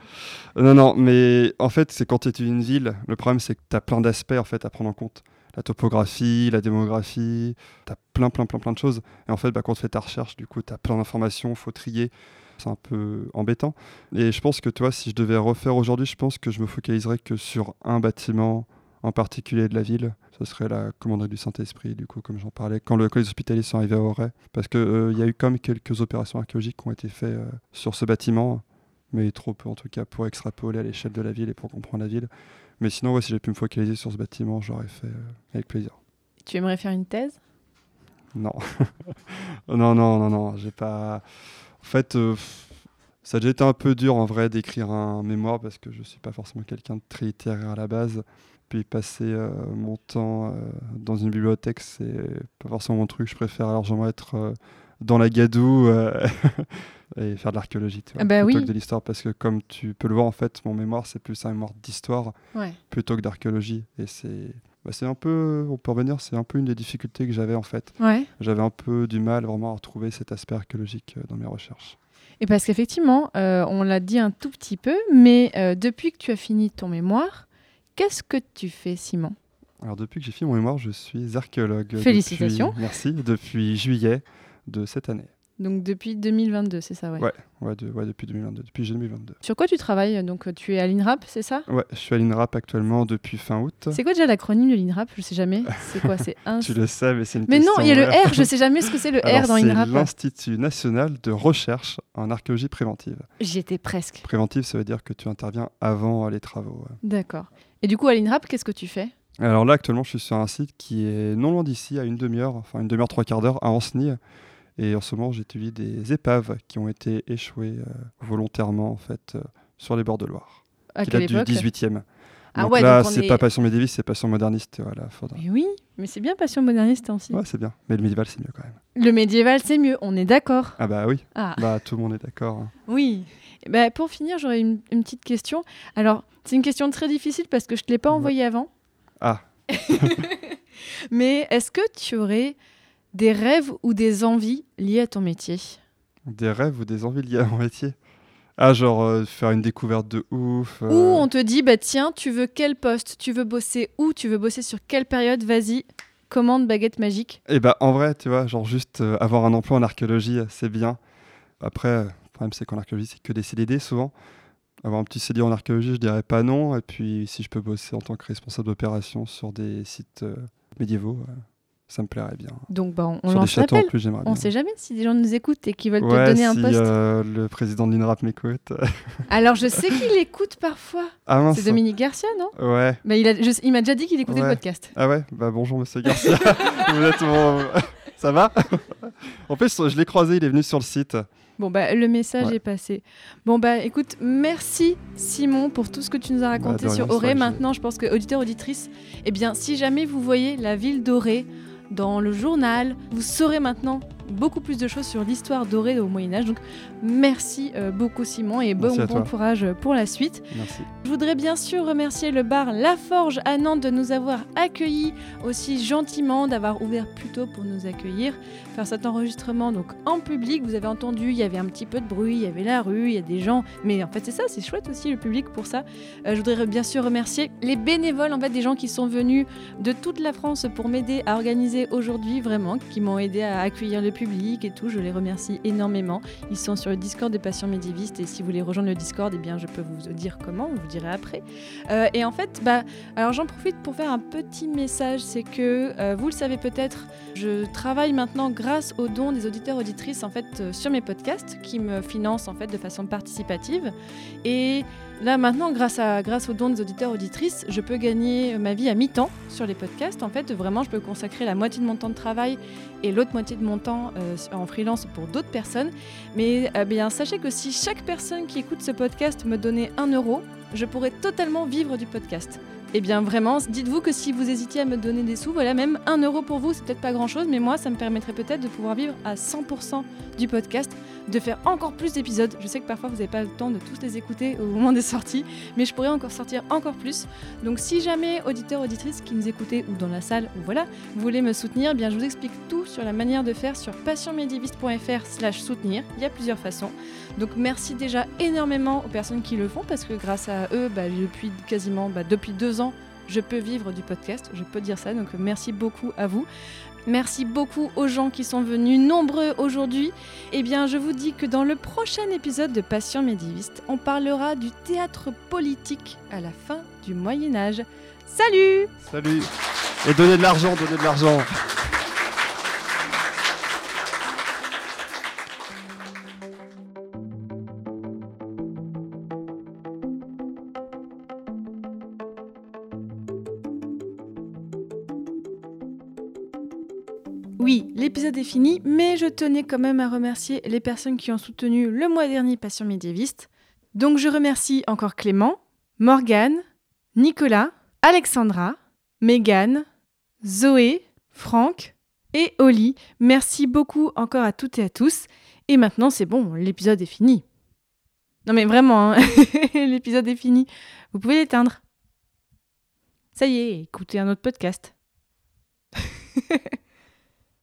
Non, non, mais en fait, c'est quand tu es une ville, le problème, c'est que tu as plein d'aspects en fait, à prendre en compte. La topographie, la démographie, tu as plein, plein, plein, plein de choses. Et en fait, bah, quand tu fais ta recherche, du coup, tu as plein d'informations, faut trier. C'est un peu embêtant. Et je pense que, toi, si je devais refaire aujourd'hui, je pense que je me focaliserais que sur un bâtiment en particulier de la ville. Ce serait la commanderie du Saint-Esprit, du coup, comme j'en parlais, quand, le, quand les hospitaliers sont arrivés à Auray. Parce qu'il y a eu quand même quelques opérations archéologiques qui ont été faites euh, sur ce bâtiment, mais trop peu en tout cas pour extrapoler à l'échelle de la ville et pour comprendre la ville. Mais sinon, ouais, si j'ai pu me focaliser sur ce bâtiment, j'aurais fait euh, avec plaisir. Tu aimerais faire une thèse? Non. non, non, non, non, j'ai pas. En fait, euh, ça a déjà été un peu dur en vrai d'écrire un mémoire parce que je suis pas forcément quelqu'un de très littéraire à la base. Puis passer euh, mon temps euh, dans une bibliothèque, c'est pas forcément mon truc. Je préfère largement être dans la gadoue et faire de l'archéologie, Ah bah plutôt oui. que de l'histoire. Parce que comme tu peux le voir, en fait, mon mémoire, c'est plus un mémoire d'histoire Ouais. plutôt que d'archéologie. Et c'est bah, c'est un peu, on peut revenir, c'est un peu une des difficultés que j'avais en fait. Ouais. J'avais un peu du mal vraiment à retrouver cet aspect archéologique euh, dans mes recherches. Et parce qu'effectivement, euh, on l'a dit un tout petit peu, mais euh, depuis que tu as fini ton mémoire, qu'est-ce que tu fais, Simon? Alors depuis que j'ai fini mon mémoire, je suis archéologue. Félicitations. depuis- merci, depuis juillet de cette année. Donc depuis 2022, c'est ça, ouais. Ouais, ouais, de- ouais, depuis 2022, depuis juillet 2022. Sur quoi tu travailles Donc tu es à l'INRAP, c'est ça? Ouais, je suis à l'INRAP actuellement depuis fin août. C'est quoi déjà l'acronyme de l'INRAP? Je sais jamais. C'est quoi? C'est un. Tu le sais, mais c'est une Mais non, il y a le R, je sais jamais ce que c'est le R Alors, dans c'est l'INRAP. l'Institut national de recherche en archéologie préventive. J'y étais presque. Préventive, ça veut dire que tu interviens avant euh, les travaux. ouais. D'accord. Et du coup, à l'INRAP, qu'est-ce que tu fais? Alors là, actuellement, je suis sur un site qui est non loin d'ici, à une demi-heure, enfin une demi-heure, trois quarts d'heure, à Ancenis. Et en ce moment, j'étudie des épaves qui ont été échouées euh, volontairement, en fait, euh, sur les bords de Loire. À qui quelle datent du époque 18e. Ah donc ouais, là, c'est est- pas passion médiéviste, c'est passion moderniste. Voilà, faudra... Mais oui, mais c'est bien passion moderniste aussi. Ouais, c'est bien. Mais le médiéval, c'est mieux quand même. Le médiéval, c'est mieux, on est d'accord. Ah bah oui. Ah. Bah tout le monde est d'accord. hein. Oui. Eh ben, pour finir, j'aurais une, une petite question. Alors, c'est une question très difficile parce que je ne te l'ai pas envoyée avant. Ah, Mais est-ce que tu aurais des rêves ou des envies liées à ton métier des rêves ou des envies liées à mon métier Ah, genre euh, faire une découverte de ouf. euh, Ou on te dit, bah tiens, tu veux quel poste? Tu veux bosser où? Tu veux bosser sur quelle période? Vas-y, commande baguette magique. Et bah en vrai, tu vois, genre juste euh, avoir un emploi en archéologie, euh, c'est bien. Après, euh, le problème c'est qu'en archéologie, c'est que des CDD souvent. Avoir un petit CDD en archéologie, je dirais pas non. Et puis si je peux bosser en tant que responsable d'opération sur des sites euh, médiévaux, euh, ça me plairait bien. Donc, bah, on, Sur lance l'appel. On bien. sait jamais si des gens nous écoutent et qui veulent Ouais, te donner un si, poste. euh, le président de l'INRAP m'écoute. Alors, je sais qu'il écoute parfois. Ah, mince. c'est Dominique Garcia, non? Ouais. Mais il, a- je- il m'a déjà dit qu'il écoutait le podcast. Ah ouais? Bah bonjour monsieur Garcia. Vous êtes mon... Ça va? En plus, je l'ai croisé, il est venu sur le site. Bon, bah, le message Ouais. est passé. Bon, bah, écoute, merci Simon pour tout ce que tu nous as raconté Bah, sur Auré. Maintenant, je pense que auditeurs, auditrices, eh bien, si jamais vous voyez la ville d'Auré dans le journal, vous saurez maintenant beaucoup plus de choses sur l'histoire d'Auré au Moyen-Âge. Donc, merci euh, beaucoup Simon et bon, courage pour la suite. Merci. Je voudrais bien sûr remercier le bar La Forge à Nantes de nous avoir accueillis aussi gentiment, d'avoir ouvert plus tôt pour nous accueillir, faire cet enregistrement donc en public. Vous avez entendu, il y avait un petit peu de bruit, il y avait la rue, il y a des gens, mais en fait c'est ça, c'est chouette aussi le public pour ça. Euh, je voudrais bien sûr remercier les bénévoles, en fait des gens qui sont venus de toute la France pour m'aider à organiser aujourd'hui vraiment, qui m'ont aidé à accueillir le public et tout. Je les remercie énormément. Ils sont sur le Discord des patients médiévistes et si vous voulez rejoindre le Discord, eh bien je peux vous dire comment, on vous dirai après. Euh, et en fait, bah, alors j'en profite pour faire un petit message, c'est que euh, vous le savez peut-être, je travaille maintenant grâce aux dons des auditeurs auditrices en fait euh, sur mes podcasts qui me financent en fait de façon participative et Là maintenant, grâce, à, grâce aux dons des auditeurs auditrices, je peux gagner ma vie à mi-temps sur les podcasts. En fait, vraiment, je peux consacrer la moitié de mon temps de travail et l'autre moitié de mon temps euh, en freelance pour d'autres personnes. Mais euh, bien, sachez que si chaque personne qui écoute ce podcast me donnait un euro, je pourrais totalement vivre du podcast. Eh bien vraiment, dites-vous que si vous hésitiez à me donner des sous, voilà, même un euro pour vous, c'est peut-être pas grand-chose, mais moi, ça me permettrait peut-être de pouvoir vivre à 100% du podcast, de faire encore plus d'épisodes. Je sais que parfois vous n'avez pas le temps de tous les écouter au moment des sorties, mais je pourrais encore sortir encore plus. Donc si jamais auditeurs, auditrices qui nous écoutez ou dans la salle, ou voilà, vous voulez me soutenir, eh bien je vous explique tout sur la manière de faire sur passionmédiéviste.fr slash soutenir. Il y a plusieurs façons. Donc merci déjà énormément aux personnes qui le font parce que grâce à eux, bah, depuis quasiment bah, depuis deux ans, je peux vivre du podcast. Je peux dire ça. Donc merci beaucoup à vous. Merci beaucoup aux gens qui sont venus nombreux aujourd'hui. Eh bien, je vous dis que dans le prochain épisode de Passion médiéviste, on parlera du théâtre politique à la fin du Moyen Âge. Salut Salut Et donnez de l'argent, donnez de l'argent fini, mais je tenais quand même à remercier les personnes qui ont soutenu le mois dernier Passion médiéviste. Donc je remercie encore Clément, Morgane, Nicolas, Alexandra, Megan, Zoé, Franck et Oli. Merci beaucoup encore à toutes et à tous. Et maintenant c'est bon, l'épisode est fini. Non mais vraiment, hein, l'épisode est fini. Vous pouvez l'éteindre. Ça y est, écoutez un autre podcast.